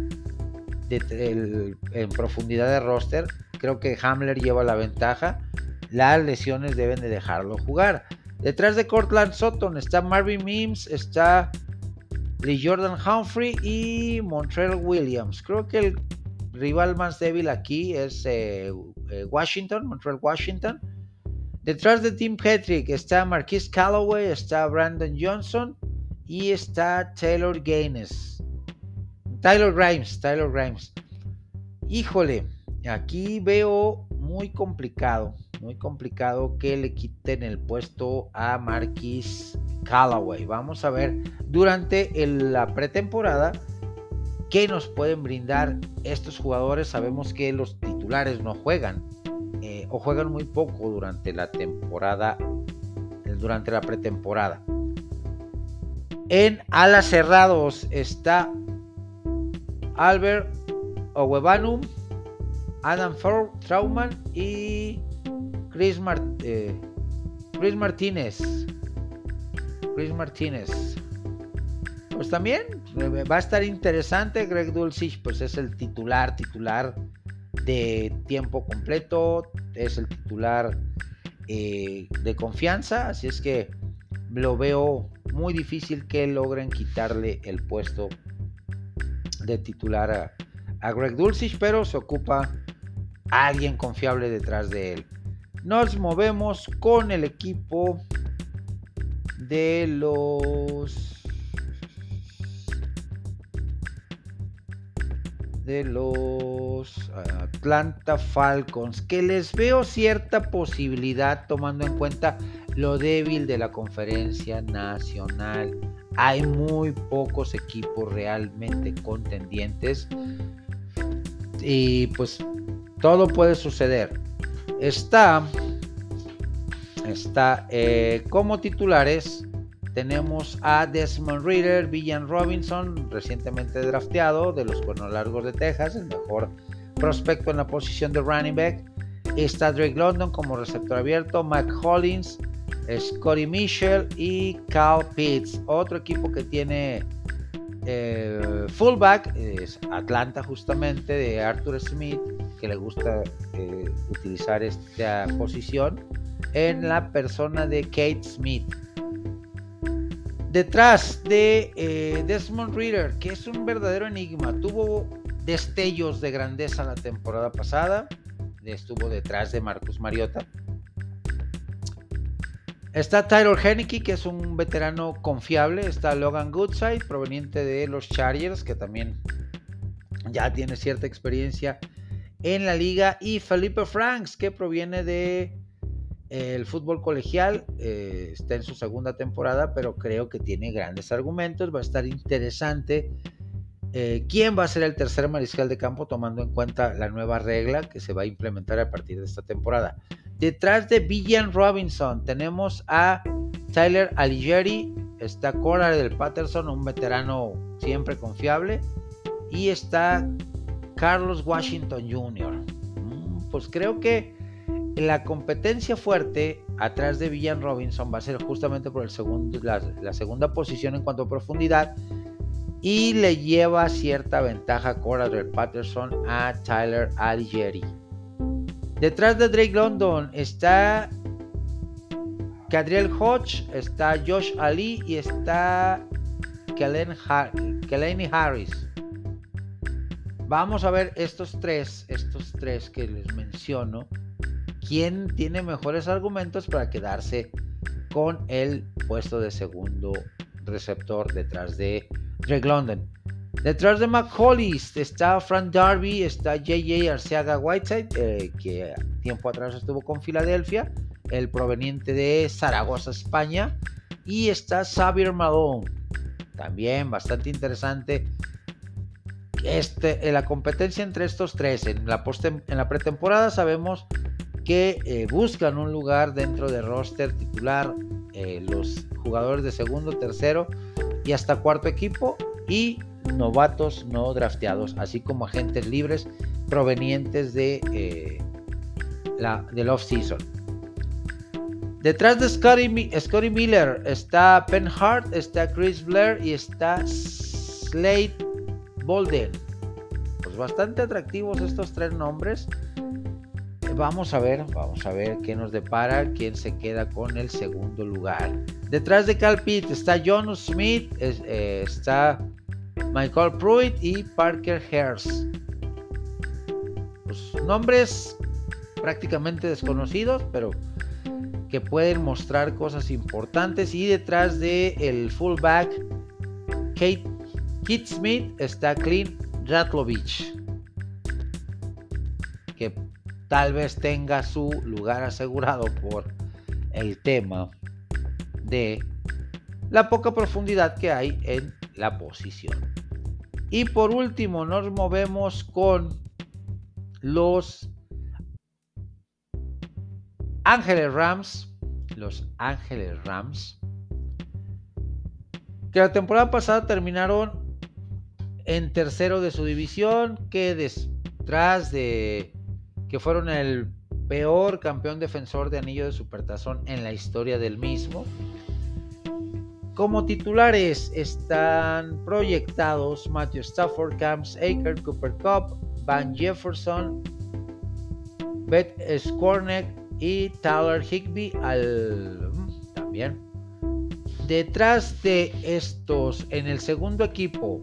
en profundidad de roster. Creo que Hamler lleva la ventaja. Las lesiones deben de dejarlo jugar. Detrás de Cortland Sutton está Marvin Mims, está Lee Jordan Humphrey y Montreal Williams. Creo que el rival más débil aquí es eh, eh, Washington, Montreal Washington. Detrás de Tim Patrick está Marquis Calloway, está Brandon Johnson y está Taylor Gaines. Taylor Grimes, Taylor Grimes. Híjole, aquí veo muy complicado, muy complicado que le quiten el puesto a Marquis Callaway. Vamos a ver durante la pretemporada qué nos pueden brindar estos jugadores. Sabemos que los titulares no juegan eh, o juegan muy poco durante la temporada, durante la pretemporada. En alas cerrados está Albert Owebanum, Adam Trauman y Chris, eh, Chris Martínez. Chris Martínez. Pues también eh, va a estar interesante. Greg Dulcich, pues es el titular, titular de tiempo completo. es el titular eh, de confianza, así es que lo veo muy difícil que logren quitarle el puesto de titular a, Greg Dulcich, pero se ocupa alguien confiable detrás de él. Nos movemos con el equipo de los de los Atlanta Falcons, que les veo cierta posibilidad tomando en cuenta lo débil de la conferencia nacional. Hay muy pocos equipos realmente contendientes y pues todo puede suceder. Está, está eh, como titulares tenemos a Desmond Reader, Villan Robinson, recientemente drafteado de los Cuernos Largos de Texas, el mejor prospecto en la posición de running back. Está Drake London como receptor abierto, Mac Hollins, Scotty Mitchell y Cal Pitts. Otro equipo que tiene eh, fullback es Atlanta justamente de Arthur Smith, que le gusta eh, utilizar esta posición en la persona de Kate Smith. Detrás de eh, Desmond Reader, que es un verdadero enigma, tuvo destellos de grandeza la temporada pasada, estuvo detrás de Marcus Mariota. Está Tyler Henneke, que es un veterano confiable. Está Logan Goodside, proveniente de los Chargers, que también ya tiene cierta experiencia en la liga. Y Felipe Franks, que proviene de el fútbol colegial eh, está en su segunda temporada, pero creo que tiene grandes argumentos. Va a estar interesante. Eh, ¿Quién va a ser el tercer mariscal de campo tomando en cuenta la nueva regla que se va a implementar a partir de esta temporada? Detrás de Villan Robinson tenemos a Tyler Alighieri, está Cora del Patterson, un veterano siempre confiable, y está Carlos Washington Jr. Mm, pues creo que la competencia fuerte atrás de Villan Robinson va a ser justamente por el segundo, la, segunda posición en cuanto a profundidad y le lleva cierta ventaja Cordell Patterson a Tyler Alighieri. Detrás de Drake London está Cadriel Hodge, está Josh Ali y está Keleni Harris. Vamos a ver estos tres, estos tres que les menciono quién tiene mejores argumentos para quedarse con el puesto de segundo receptor detrás de Drake London. Detrás de McCauley está Frank Darby, está JJ Arceaga Whiteside, eh, que tiempo atrás estuvo con Filadelfia, el proveniente de Zaragoza, España, y está Xavier Malone, también bastante interesante. Este, en la competencia entre estos tres, en la, en la pretemporada sabemos que eh, buscan un lugar dentro de roster titular, eh, los jugadores de segundo, tercero y hasta cuarto equipo y novatos no drafteados, así como agentes libres provenientes de eh, la, del off-season. Detrás de Scotty, Miller está Penn Hart, está Chris Blair y está Slade Bolden. Pues bastante atractivos estos tres nombres vamos a ver, vamos a ver qué nos depara, quién se queda con el segundo lugar. Detrás de Cal Pitt está John Smith, eh, está Michael Pruitt y Parker Hers. Pues, nombres prácticamente desconocidos, pero que pueden mostrar cosas importantes. Y detrás de el fullback Kate Kit Smith está Clint Ratlovich, tal vez tenga su lugar asegurado por el tema de la poca profundidad que hay en la posición. Y por último nos movemos con los Ángeles Rams. Los Ángeles Rams. Que la temporada pasada terminaron en tercero de su división. Que detrás de que fueron el peor campeón defensor de anillo de supertazón en la historia del mismo. Como titulares están proyectados Matthew Stafford, Camps Aker, Cooper Cup, Van Jefferson, Beth Skornek y Tyler Higby al también. Detrás de estos, en el segundo equipo,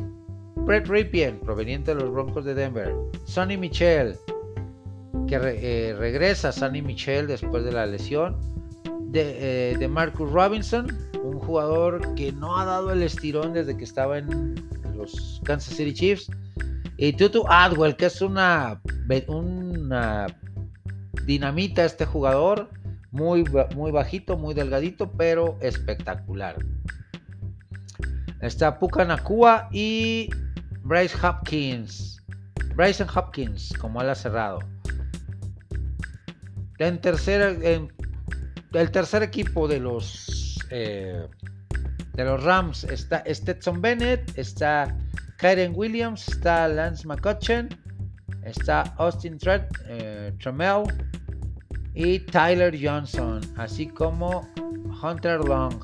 Brett Ripien, proveniente de los Broncos de Denver, Sonny Michel, que eh, regresa Sonny Michel después de la lesión, de, eh, de, Marcus Robinson, un jugador que no ha dado el estirón desde que estaba en los Kansas City Chiefs, y Tutu Adwell, que es una, una dinamita este jugador, muy, muy bajito, muy delgadito, pero espectacular. Está Puka Nakua y Bryce Hopkins. Bryson Hopkins como ala cerrado. En tercer, el tercer equipo de los eh, de los Rams está Stetson Bennett, está Kyren Williams, está Lance McCutcheon, está Austin eh, Trammell y Tyler Johnson, así como Hunter Long.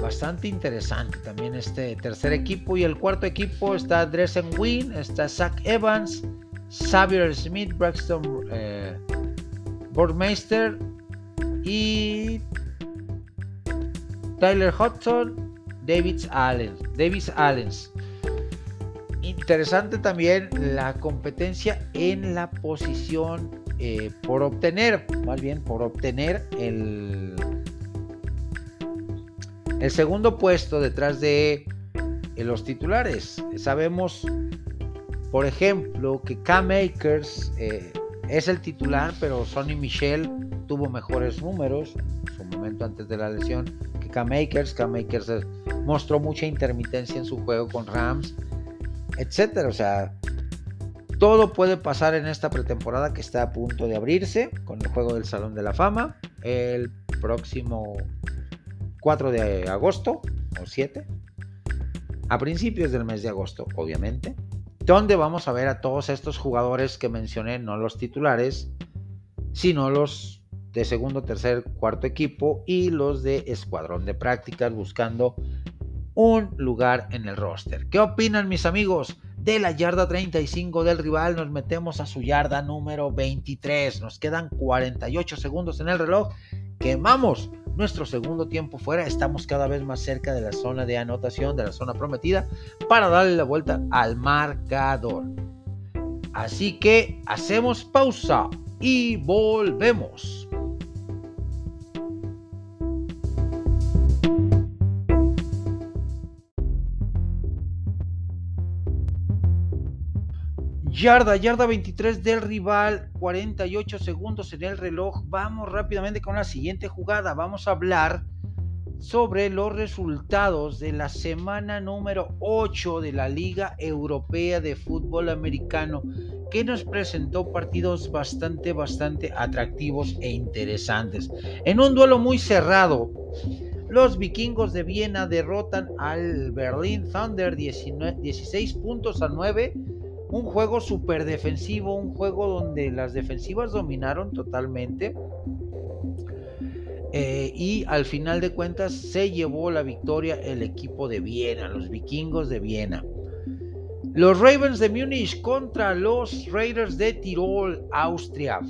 Bastante interesante también este tercer equipo. Y el cuarto equipo está Dresen Wynn, está Zach Evans, Xavier Smith, Braxton eh, y Tyler Hudson David Allen. David Allens. Interesante también la competencia en la posición eh, por obtener, más bien por obtener el, el segundo puesto detrás de eh, los titulares. Sabemos, por ejemplo, que K-Makers eh, es el titular, pero Sonny Michel tuvo mejores números en su momento antes de la lesión que K-Makers. K-Makers mostró mucha intermitencia en su juego con Rams, etcétera. O sea, todo puede pasar en esta pretemporada que está a punto de abrirse con el juego del Salón de la Fama el próximo 4 de agosto o 7, a principios del mes de agosto, obviamente, donde vamos a ver a todos estos jugadores que mencioné, no los titulares, sino los de segundo, tercer, cuarto equipo y los de escuadrón de prácticas buscando un lugar en el roster. ¿Qué opinan mis amigos? De la yarda 35 del rival nos metemos a su yarda número 23. Nos quedan 48 segundos en el reloj. Quemamos nuestro segundo tiempo fuera. Estamos cada vez más cerca de la zona de anotación, de la zona prometida, para darle la vuelta al marcador. Así que hacemos pausa y volvemos. Yarda, yarda 23 del rival, 48 segundos en el reloj. Vamos rápidamente con la siguiente jugada. Vamos a hablar sobre los resultados de la semana número 8 de la Liga Europea de Fútbol Americano, que nos presentó partidos bastante, bastante atractivos e interesantes. En un duelo muy cerrado, los vikingos de Viena derrotan al Berlin Thunder 16 puntos a 9 un juego súper defensivo, un juego donde las defensivas dominaron totalmente. Eh, y al final de cuentas se llevó la victoria el equipo de Viena, los vikingos de Viena. Los Ravens de Múnich contra los Raiders de Tirol, Austria.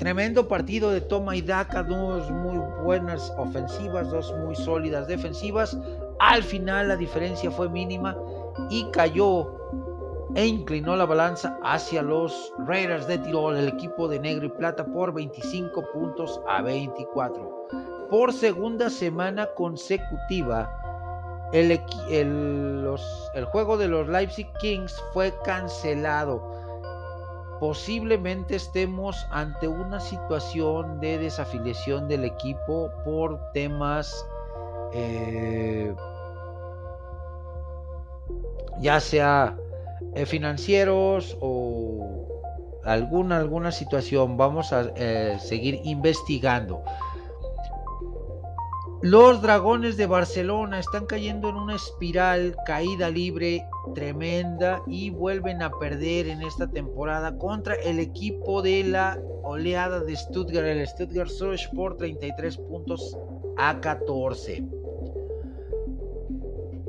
Tremendo partido de toma y daca, dos muy buenas ofensivas, dos muy sólidas defensivas. Al final la diferencia fue mínima y cayó e inclinó la balanza hacia los Raiders de Tirol, el equipo de negro y plata, por 25 puntos a 24. Por segunda semana consecutiva, el, el juego de los Leipzig Kings fue cancelado. Posiblemente estemos ante una situación de desafiliación del equipo por temas eh, ya sea eh, financieros o alguna, alguna situación. Vamos a eh, seguir investigando. Los dragones de Barcelona están cayendo en una espiral, caída libre tremenda y vuelven a perder en esta temporada contra el equipo de la oleada de Stuttgart, el Stuttgart Surge por 33 puntos a 14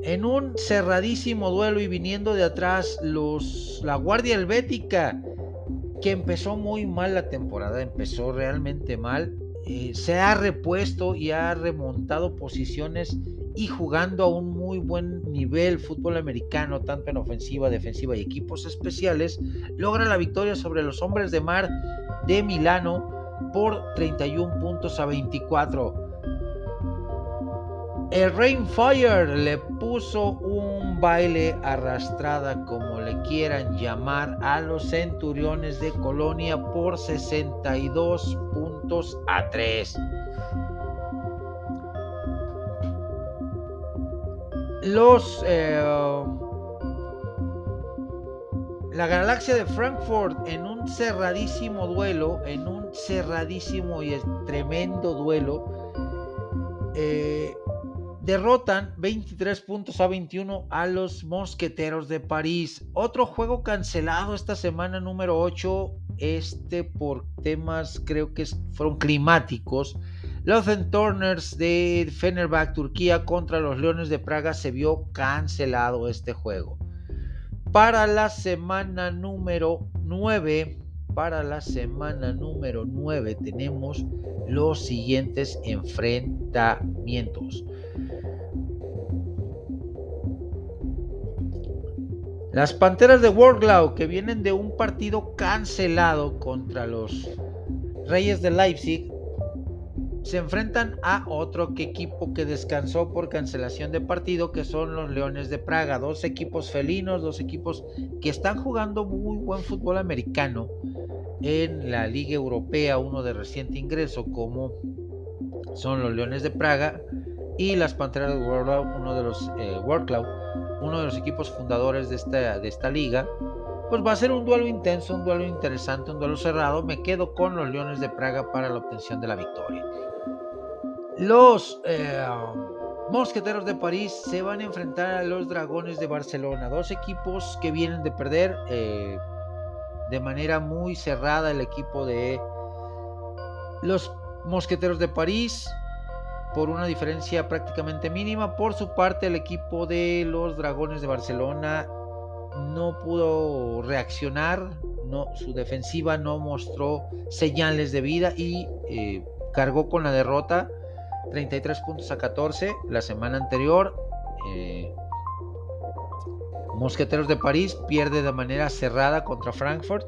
en un cerradísimo duelo y viniendo de atrás los la Guardia Helvética que empezó muy mal la temporada, empezó realmente mal, eh, se ha repuesto y ha remontado posiciones y jugando a un muy buen nivel fútbol americano, tanto en ofensiva, defensiva y equipos especiales, logra la victoria sobre los hombres de mar de Milano por 31 puntos a 24. El Rainfire le puso un baile arrastrada, como le quieran llamar, a los centuriones de Colonia por 62 puntos a 3. Los eh, la galaxia de Frankfurt en un cerradísimo duelo, en un cerradísimo y tremendo duelo, eh, derrotan 23 puntos a 21 a los Mosqueteros de París. Otro juego cancelado esta semana número 8, este por temas creo que fueron climáticos. Los Turners de Fenerbahce, Turquía contra los Leones de Praga se vio cancelado este juego. Para la semana número 9, para la semana número 9 tenemos los siguientes enfrentamientos. Las Panteras de Warglau, que vienen de un partido cancelado contra los Reyes de Leipzig, se enfrentan a otro equipo que descansó por cancelación de partido, que son los Leones de Praga. Dos equipos felinos, dos equipos que están jugando muy buen fútbol americano en la Liga Europea, uno de reciente ingreso, como son los Leones de Praga y las Panteras de Warglau, uno de los eh, uno de los equipos fundadores de esta, de esta liga, pues va a ser un duelo intenso, un duelo interesante, un duelo cerrado. Me quedo con los Leones de Praga para la obtención de la victoria. Los eh, Mosqueteros de París se van a enfrentar a los Dragones de Barcelona, dos equipos que vienen de perder eh, de manera muy cerrada el equipo de los Mosqueteros de París por una diferencia prácticamente mínima. Por su parte, el equipo de los Dragones de Barcelona no pudo reaccionar, no, su defensiva no mostró señales de vida y eh, cargó con la derrota 33 puntos a 14 la semana anterior. Eh, Mosqueteros de París pierde de manera cerrada contra Frankfurt.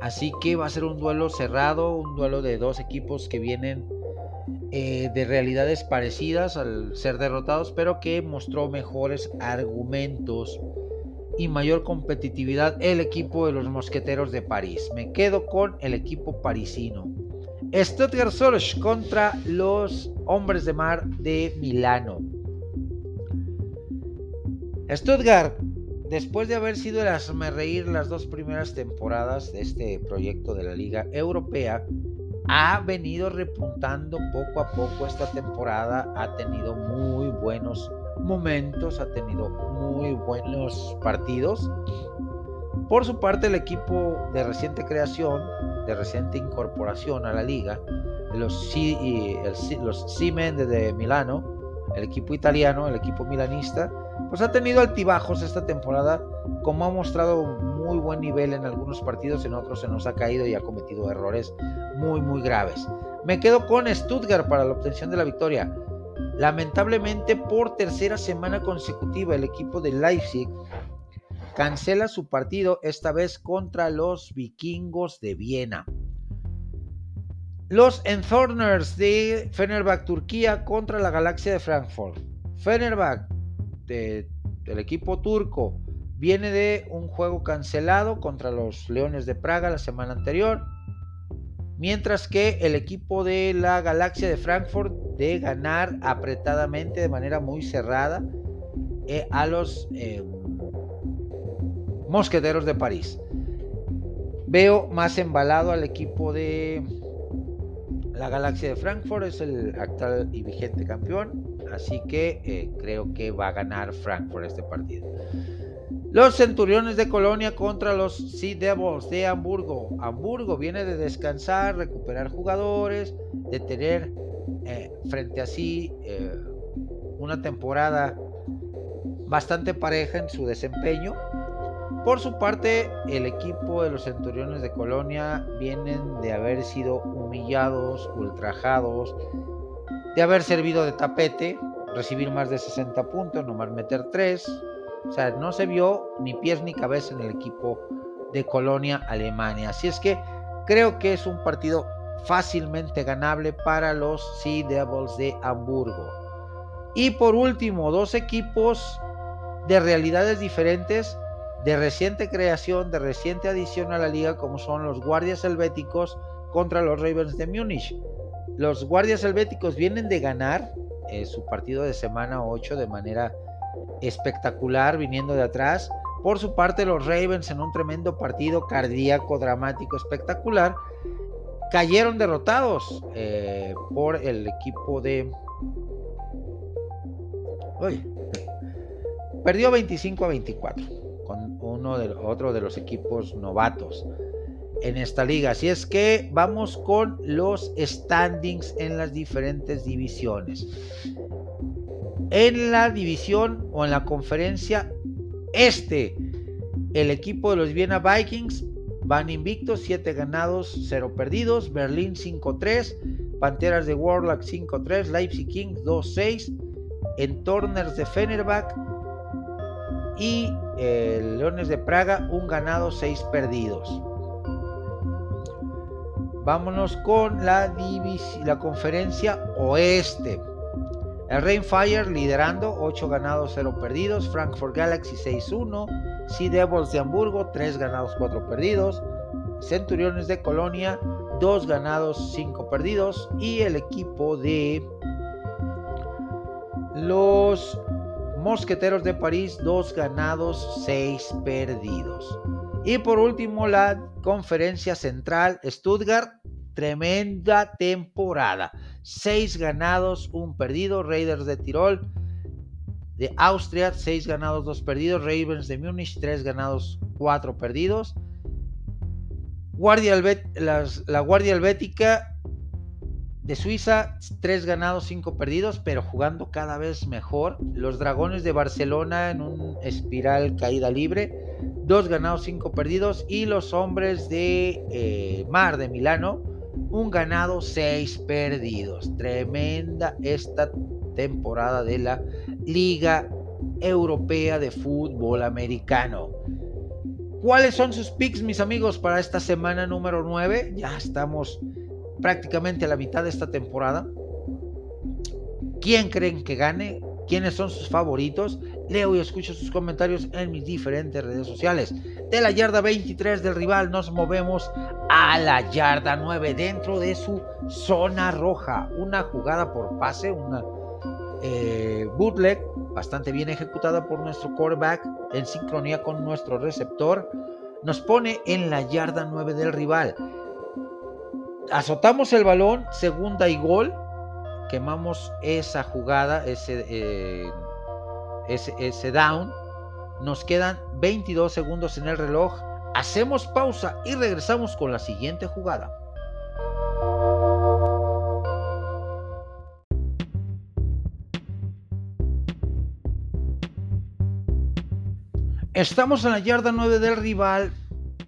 Así que va a ser un duelo cerrado, un duelo de dos equipos que vienen eh, de realidades parecidas al ser derrotados, pero que mostró mejores argumentos y mayor competitividad el equipo de los Mosqueteros de París. Me quedo con el equipo parisino. Stuttgart Soros contra los Hombres de Mar de Milano. Stuttgart, después de haber sido el reír las dos primeras temporadas de este proyecto de la Liga Europea, ha venido repuntando poco a poco esta temporada, ha tenido muy buenos momentos, ha tenido muy buenos partidos. Por su parte, el equipo de reciente creación, de reciente incorporación a la liga, los, los Siemens de Milano, el equipo italiano, el equipo milanista, pues ha tenido altibajos esta temporada, como ha mostrado muy buen nivel en algunos partidos, en otros se nos ha caído y ha cometido errores muy, muy graves. Me quedo con Stuttgart para la obtención de la victoria. Lamentablemente, por tercera semana consecutiva, el equipo de Leipzig cancela su partido, esta vez contra los vikingos de Viena. Los Enthorners de Fenerbahce, Turquía, contra la Galaxia de Frankfurt. Fenerbahce, del equipo turco, viene de un juego cancelado contra los Leones de Praga la semana anterior. Mientras que el equipo de la Galaxia de Frankfurt de ganar apretadamente de manera muy cerrada eh, a los eh, Mosqueteros de París. Veo más embalado al equipo de la Galaxia de Frankfurt, es el actual y vigente campeón, así que eh, creo que va a ganar Frankfurt este partido. Los Centuriones de Colonia contra los Sea Devils de Hamburgo. Hamburgo viene de descansar, recuperar jugadores, de tener eh, frente a sí eh, una temporada bastante pareja en su desempeño. Por su parte, el equipo de los Centuriones de Colonia vienen de haber sido humillados, ultrajados, de haber servido de tapete, recibir más de 60 puntos, nomás meter 3. O sea, no se vio ni pies ni cabeza en el equipo de Colonia, Alemania. Así es que creo que es un partido fácilmente ganable para los Sea Devils de Hamburgo. Y por último, dos equipos de realidades diferentes de reciente creación, de reciente adición a la liga, como son los Guardias Helvéticos contra los Ravens de Múnich. Los Guardias Helvéticos vienen de ganar eh, su partido de semana 8 de manera espectacular, viniendo de atrás. Por su parte, los Ravens en un tremendo partido cardíaco, dramático, espectacular, cayeron derrotados eh, por el equipo de... Oye, perdió 25 a 24 con uno de otro de los equipos novatos en esta liga. Así es que vamos con los standings en las diferentes divisiones. En la división o en la conferencia este, el equipo de los Viena Vikings van invictos, 7 ganados, 0 perdidos. Berlín 5-3, Panteras de Warlock 5-3, Leipzig Kings 2-6, en Torners de Fenerbahce y el Leones de Praga, un ganado, seis perdidos. Vámonos con la, la conferencia oeste. El Rainfire liderando, 8 ganados, 0 perdidos. Frankfurt Galaxy 6-1. Sea Devils de Hamburgo, 3 ganados, 4 perdidos. Centuriones de Colonia, 2 ganados, 5 perdidos. Y el equipo de los Mosqueteros de París, 2 ganados, 6 perdidos. Y por último, la conferencia central, Stuttgart, tremenda temporada. 6 ganados, 1 perdido. Raiders de Tirol, de Austria, 6 ganados, 2 perdidos. Ravens de Múnich, 3 ganados, 4 perdidos. Guardia la Guardia Helvética de Suiza, 3 ganados, 5 perdidos, pero jugando cada vez mejor. Los Dragones de Barcelona en un espiral caída libre, 2 ganados, 5 perdidos. Y los Hombres de eh, Mar de Milano, un ganado, 6 perdidos. Tremenda esta temporada de la Liga Europea de Fútbol Americano. ¿Cuáles son sus picks, mis amigos, para esta semana número 9? Ya estamos prácticamente a la mitad de esta temporada. ¿Quién creen que gane? ¿Quiénes son sus favoritos? Leo y escucho sus comentarios en mis diferentes redes sociales. De la yarda 23 del rival nos movemos a la yarda 9 dentro de su zona roja. Una jugada por pase, una eh, bootleg bastante bien ejecutada por nuestro quarterback en sincronía con nuestro receptor. Nos pone en la yarda 9 del rival azotamos el balón, segunda y gol, quemamos esa jugada, ese, eh, ese, ese down, nos quedan 22 segundos en el reloj, hacemos pausa y regresamos con la siguiente jugada. Estamos en la yarda 9 del rival,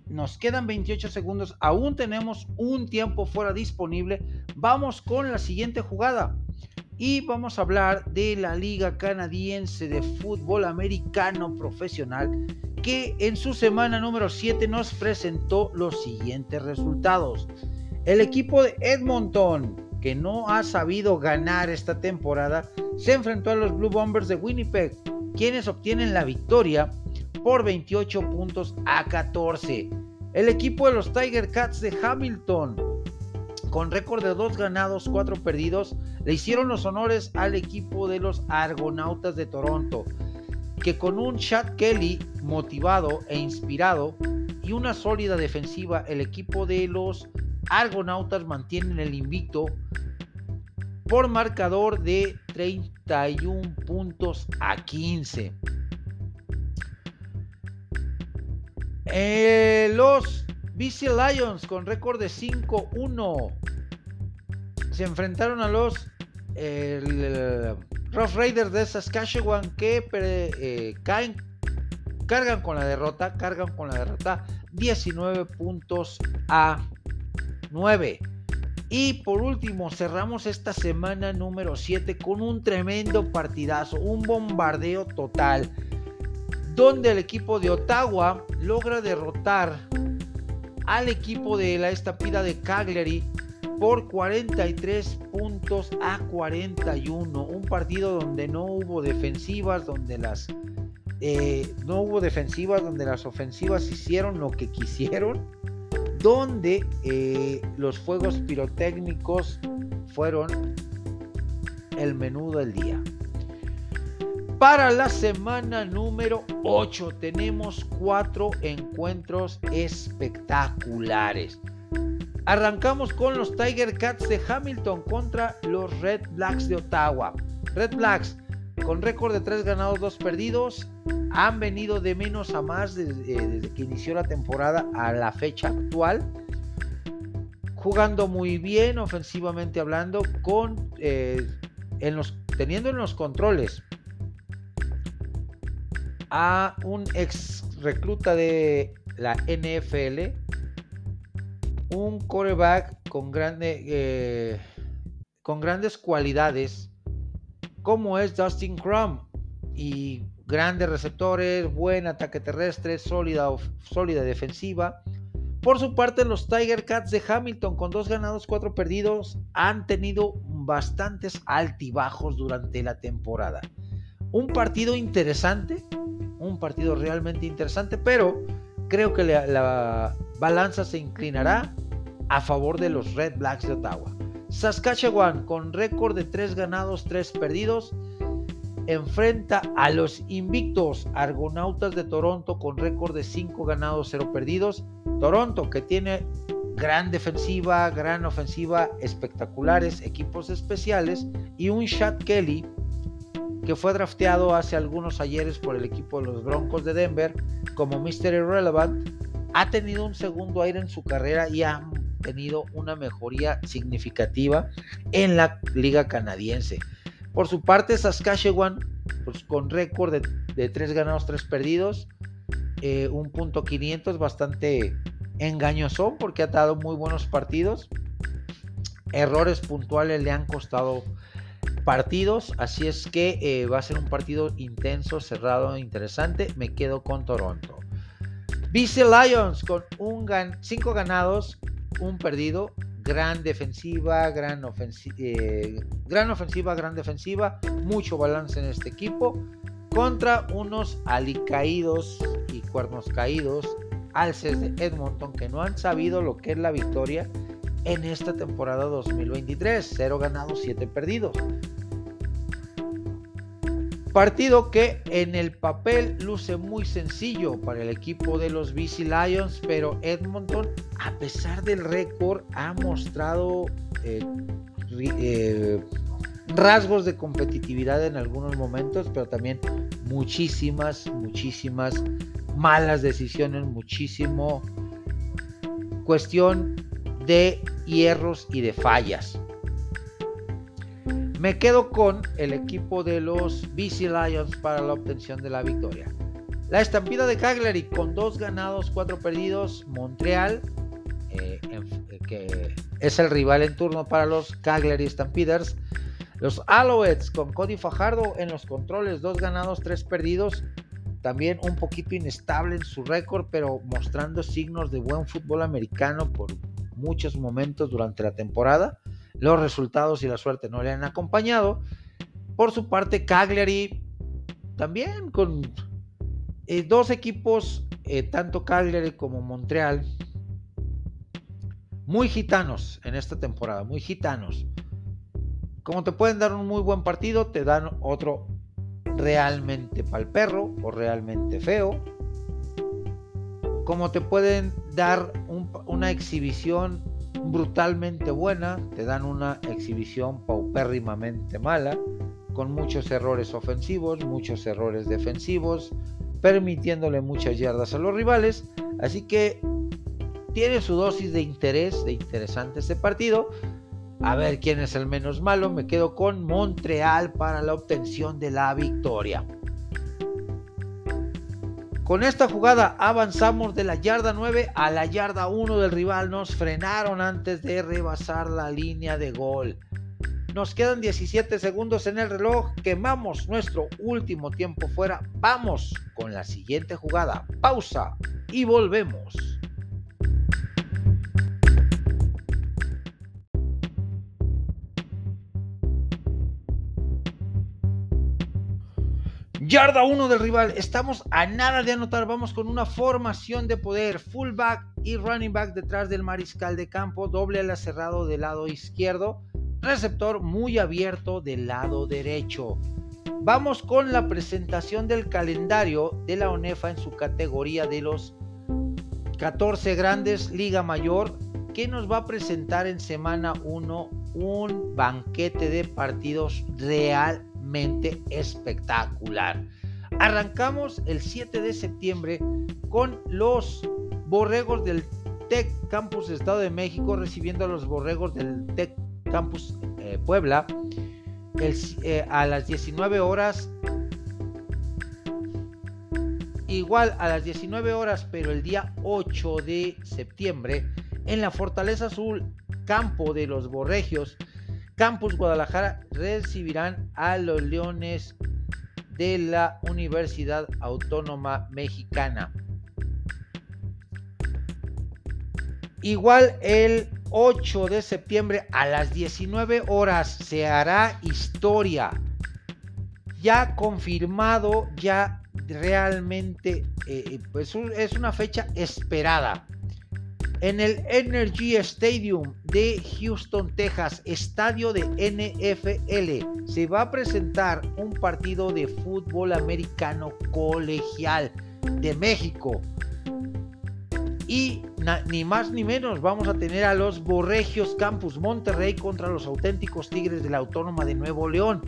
nos quedan 28 segundos, aún tenemos un tiempo fuera disponible. Vamos con la siguiente jugada. Y vamos a hablar de la Liga Canadiense de Fútbol Americano Profesional, que en su semana número 7 nos presentó los siguientes resultados. El equipo de Edmonton, que no ha sabido ganar esta temporada, se enfrentó a los Blue Bombers de Winnipeg, quienes obtienen la victoria por 28 puntos a 14. El equipo de los Tiger Cats de Hamilton, con récord de 2 ganados, 4 perdidos, le hicieron los honores al equipo de los Argonautas de Toronto, que con un Chad Kelly motivado e inspirado y una sólida defensiva, el equipo de los Argonautas mantienen el invicto por marcador de 31 puntos a 15. Eh, los BC Lions con récord de 5-1 se enfrentaron a los Rough Raiders de Saskatchewan que eh, caen cargan con la derrota, cargan con la derrota 19 puntos a 9. Y por último, cerramos esta semana número 7 con un tremendo partidazo, un bombardeo total, donde el equipo de Ottawa logra derrotar al equipo de la estampida de Cagliari por 43 puntos a 41. Un partido donde no hubo defensivas, donde las eh, no hubo defensivas, donde las ofensivas hicieron lo que quisieron donde eh, los fuegos pirotécnicos fueron el menú del día. Para la semana número 8 tenemos cuatro encuentros espectaculares. Arrancamos con los Tiger Cats de Hamilton contra los Red Blacks de Ottawa. Red Blacks con récord de 3 ganados, 2 perdidos, han venido de menos a más eh, desde, que inició la temporada a la fecha actual. Jugando muy bien, ofensivamente hablando, con, eh, teniendo en los controles a un ex recluta de la NFL, un coreback con, eh, con grandes cualidades, como es Dustin Crum, y grandes receptores, buen ataque terrestre, sólida, sólida defensiva. Por su parte, los Tiger Cats de Hamilton, con dos ganados, cuatro perdidos, han tenido bastantes altibajos durante la temporada. Un partido interesante, un partido realmente interesante, pero creo que la, la balanza se inclinará a favor de los Red Blacks de Ottawa. Saskatchewan, con récord de tres ganados, tres perdidos, enfrenta a los invictos Argonautas de Toronto con récord de 5 ganados, 0 perdidos. Toronto que tiene gran defensiva, gran ofensiva, espectaculares equipos especiales y un Shad Kelly que fue drafteado hace algunos ayeres por el equipo de los Broncos de Denver como Mr. Irrelevant, ha tenido un segundo aire en su carrera y ha tenido una mejoría significativa en la liga canadiense. Por su parte, Saskatchewan, pues, con récord de, 3 ganados, 3 perdidos, eh, un punto 500, bastante engañoso porque ha dado muy buenos partidos. Errores puntuales le han costado partidos, así es que eh, va a ser un partido intenso, cerrado, interesante. Me quedo con Toronto. BC Lions con 5 ganados, un perdido, gran defensiva, gran, eh, gran ofensiva, gran defensiva, mucho balance en este equipo. Contra unos alicaídos y cuernos caídos. Alces de Edmonton que no han sabido lo que es la victoria en esta temporada 2023. 0 ganados, 7 perdidos. Partido que en el papel luce muy sencillo para el equipo de los BC Lions, pero Edmonton, a pesar del récord, ha mostrado eh, eh, rasgos de competitividad en algunos momentos, pero también muchísimas, muchísimas malas decisiones, muchísimo cuestión de hierros y de fallas. Me quedo con el equipo de los BC Lions para la obtención de la victoria. La estampida de Cagliari con dos ganados, cuatro perdidos. Montreal, eh, eh, que es el rival en turno para los Cagliari Stampeders. Los Alouettes con Cody Fajardo en los controles, dos ganados, tres perdidos. También un poquito inestable en su récord, pero mostrando signos de buen fútbol americano por muchos momentos durante la temporada los resultados y la suerte no le han acompañado. Por su parte, Cagliari también con eh, dos equipos, eh, tanto Cagliari como Montreal, muy gitanos en esta temporada, muy gitanos. Como te pueden dar un muy buen partido, te dan otro realmente pal perro o realmente feo. Como te pueden dar una exhibición brutalmente buena, te dan una exhibición paupérrimamente mala, con muchos errores ofensivos, muchos errores defensivos, permitiéndole muchas yardas a los rivales. Así que tiene su dosis de interés, de interesante este partido. A ver quién es el menos malo. Me quedo con Montreal para la obtención de la victoria. Con esta jugada avanzamos de la yarda 9 a la yarda 1 del rival. Nos frenaron antes de rebasar la línea de gol. Nos quedan 17 segundos en el reloj. Quemamos nuestro último tiempo fuera. Vamos con la siguiente jugada. Pausa y volvemos. Yarda 1 del rival. Estamos a nada de anotar. Vamos con una formación de poder. Fullback y running back detrás del mariscal de campo. Doble ala cerrado del lado izquierdo. Receptor muy abierto del lado derecho. Vamos con la presentación del calendario de la ONEFA en su categoría de los 14 grandes Liga Mayor que nos va a presentar en semana 1 un banquete de partidos real espectacular. Arrancamos el 7 de septiembre con los Borregos del Tec Campus Estado de México recibiendo a los Borregos del Tec Campus eh, Puebla eh, a las 19 horas. Igual a las 19 horas, pero el día 8 de septiembre, en la Fortaleza Azul, campo de los Borregios, Campus Guadalajara recibirán a los Leones de la Universidad Autónoma Mexicana. Igual el 8 de septiembre a las 19 horas se hará historia. Ya confirmado, ya realmente eh, pues es una fecha esperada en el Energy Stadium de Houston, Texas, estadio de NFL, se va a presentar un partido de fútbol americano colegial de México. Y ni más ni menos vamos a tener a los Borregios Campus Monterrey contra los auténticos Tigres de la Autónoma de Nuevo León.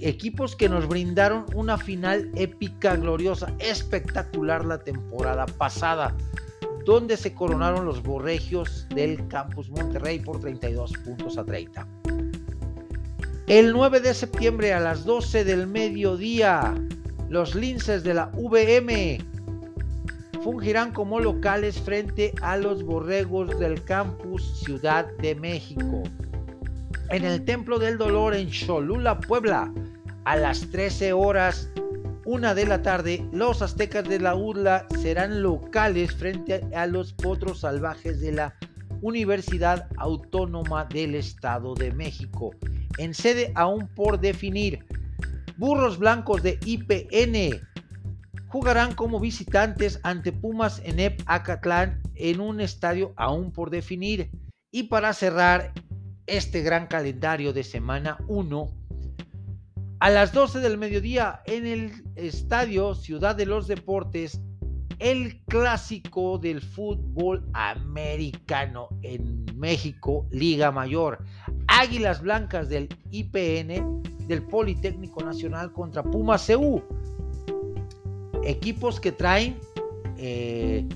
Equipos que nos brindaron una final épica, gloriosa, espectacular la temporada pasada donde se coronaron los borregios del Campus Monterrey por 32 puntos a 30. El 9 de septiembre a las 12 del mediodía, los linces de la VM fungirán como locales frente a los borregos del Campus Ciudad de México. En el Templo del Dolor en Cholula, Puebla, a las 13 horas una de la tarde, los aztecas de la URLA serán locales frente a los potros salvajes de la Universidad Autónoma del Estado de México. En sede aún por definir, Burros Blancos de IPN jugarán como visitantes ante Pumas en EP Acatlán en un estadio aún por definir. Y para cerrar este gran calendario de semana 1, a las 12 del mediodía en el estadio Ciudad de los Deportes, el clásico del fútbol americano en México, Liga Mayor. Águilas Blancas del IPN, del Politécnico Nacional contra Puma CU. Equipos que traen eh,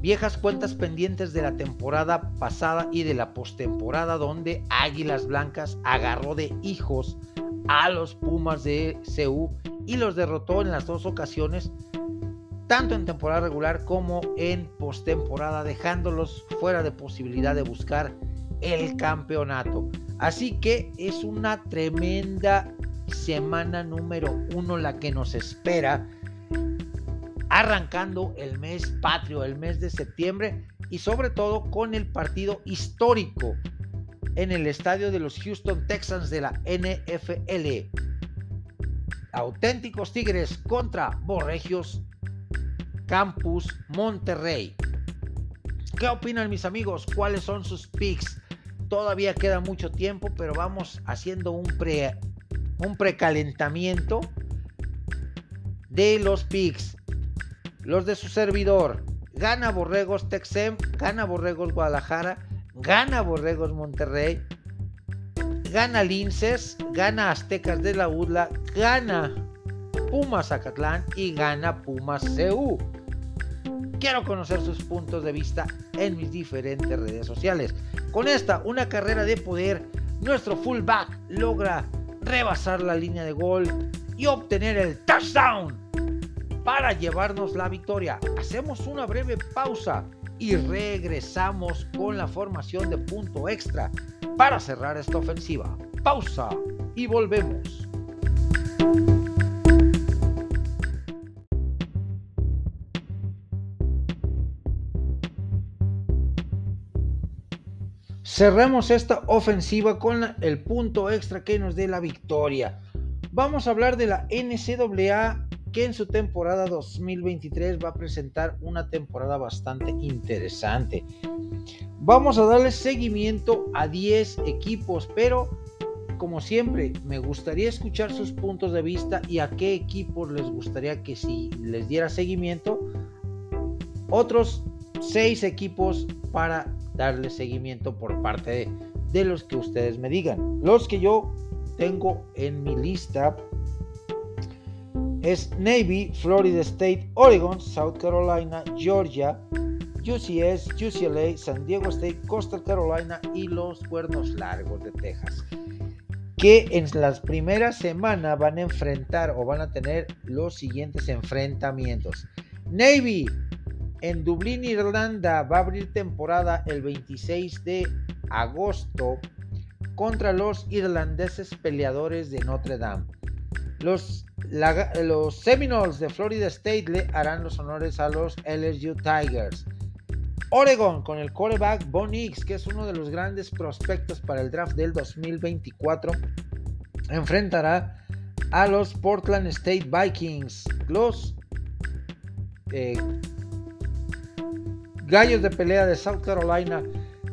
viejas cuentas pendientes de la temporada pasada y de la postemporada, donde Águilas Blancas agarró de hijos a los Pumas de CU y los derrotó en las dos ocasiones, tanto en temporada regular como en postemporada, dejándolos fuera de posibilidad de buscar el campeonato. Así que es una tremenda semana número uno la que nos espera, arrancando el mes patrio, el mes de septiembre y sobre todo con el partido histórico en el estadio de los Houston Texans de la NFL. Auténticos Tigres contra Borregios Campus Monterrey. ¿Qué opinan mis amigos? ¿Cuáles son sus picks? Todavía queda mucho tiempo, pero vamos haciendo un pre un precalentamiento de los picks. Los de su servidor. Gana Borregos Texem, gana Borregos Guadalajara, gana Borregos Monterrey, gana Linces, gana Aztecas de la UDLA, gana Pumas Zacatlán y gana Pumas CU. Quiero conocer sus puntos de vista en mis diferentes redes sociales. Con esta, una carrera de poder, nuestro fullback logra rebasar la línea de gol y obtener el touchdown para llevarnos la victoria. Hacemos una breve pausa y regresamos con la formación de punto extra para cerrar esta ofensiva. Pausa y volvemos. Cerramos esta ofensiva con el punto extra que nos dé la victoria. Vamos a hablar de la NCAA que en su temporada 2023 va a presentar una temporada bastante interesante. Vamos a darle seguimiento a 10 equipos, pero como siempre, me gustaría escuchar sus puntos de vista y a qué equipos les gustaría que si les diera seguimiento, otros 6 equipos para darle seguimiento por parte de, de los que ustedes me digan. Los que yo tengo en mi lista es Navy, Florida State, Oregon, South Carolina, Georgia, UCS, UCLA, San Diego State, Coastal Carolina y los Cuernos Largos de Texas. Que en las primeras semanas van a enfrentar o van a tener los siguientes enfrentamientos. Navy en Dublín, Irlanda, va a abrir temporada el 26 de agosto contra los irlandeses peleadores de Notre Dame. Los los Seminoles de Florida State le harán los honores a los LSU Tigers. Oregon con el quarterback Bo Nix, que es uno de los grandes prospectos para el draft del 2024, enfrentará a los Portland State Vikings. Los eh, Gallos de pelea de South Carolina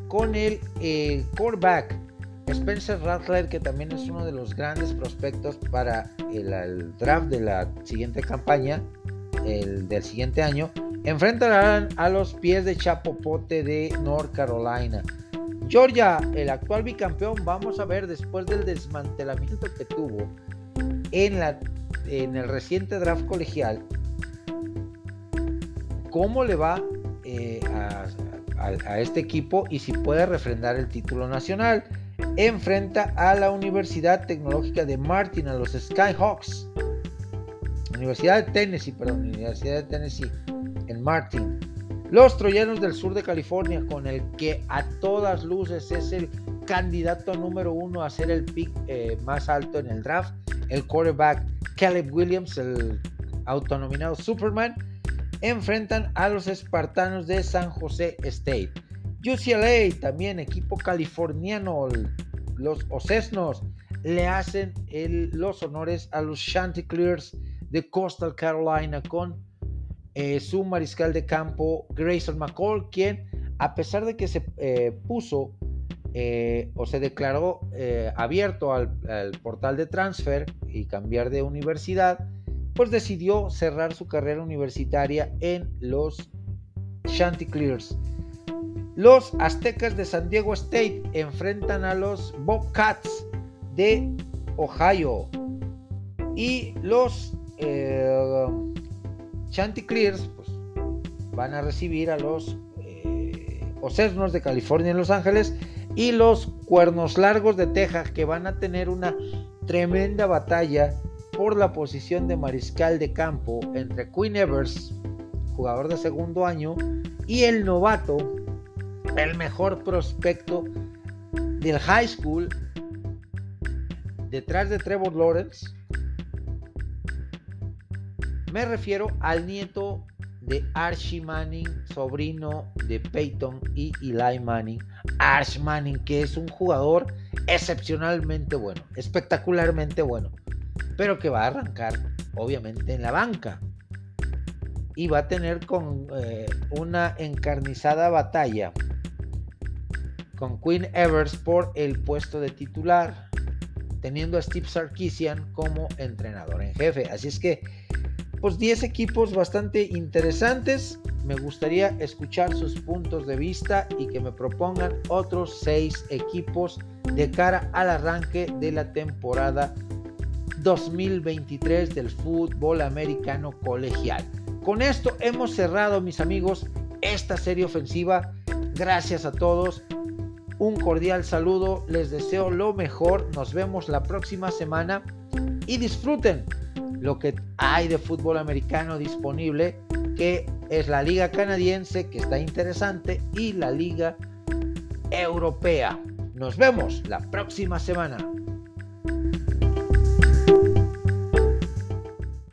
con el eh, quarterback Spencer Rattler, que también es uno de los grandes prospectos para el, draft de la siguiente campaña, el del siguiente año, enfrentarán a los pies de Chapopote de North Carolina. Georgia, el actual bicampeón, vamos a ver después del desmantelamiento que tuvo en, la, en el reciente draft colegial, cómo le va eh, a este equipo y si puede refrendar el título nacional enfrenta a la Universidad Tecnológica de Martin, a los Skyhawks. Universidad de Tennessee, perdón, Universidad de Tennessee, en Martin. Los Troyanos del sur de California, con el que a todas luces es el candidato número uno a ser el pick eh, más alto en el draft, el quarterback Caleb Williams, el autonominado Superman, enfrentan a los espartanos de San José State. UCLA, también equipo californiano, los Ocesnos, le hacen los honores a los Chanticleers de Coastal Carolina con eh, su mariscal de campo Grayson McCall, quien a pesar de que se eh, puso eh, o se declaró abierto al, al, portal de transfer y cambiar de universidad, pues decidió cerrar su carrera universitaria en los Chanticleers. Los Aztecas de San Diego State enfrentan a los Bobcats de Ohio. Y los eh, Chanticleers pues, van a recibir a los eh, de California en Los Ángeles y los Cuernos Largos de Texas que van a tener una tremenda batalla por la posición de mariscal de campo entre Queen Evers, jugador de segundo año, y el novato el mejor prospecto del high school detrás de Trevor Lawrence. Me refiero al nieto de Archie Manning, sobrino de Peyton y Eli Manning. Archie Manning, que es un jugador excepcionalmente bueno, espectacularmente bueno, pero que va a arrancar, obviamente, en la banca. Y va a tener con eh, una encarnizada batalla con Quinn Evers por el puesto de titular, teniendo a Steve Sarkisian como entrenador en jefe. Así es que, pues 10 equipos bastante interesantes. Me gustaría escuchar sus puntos de vista y que me propongan otros 6 equipos de cara al arranque de la temporada 2023 del fútbol americano colegial. Con esto hemos cerrado, mis amigos, esta serie ofensiva. Gracias a todos un cordial saludo, les deseo lo mejor, nos vemos la próxima semana y disfruten lo que hay de fútbol americano disponible, que es la liga canadiense, que está interesante, y la liga europea. Nos vemos la próxima semana.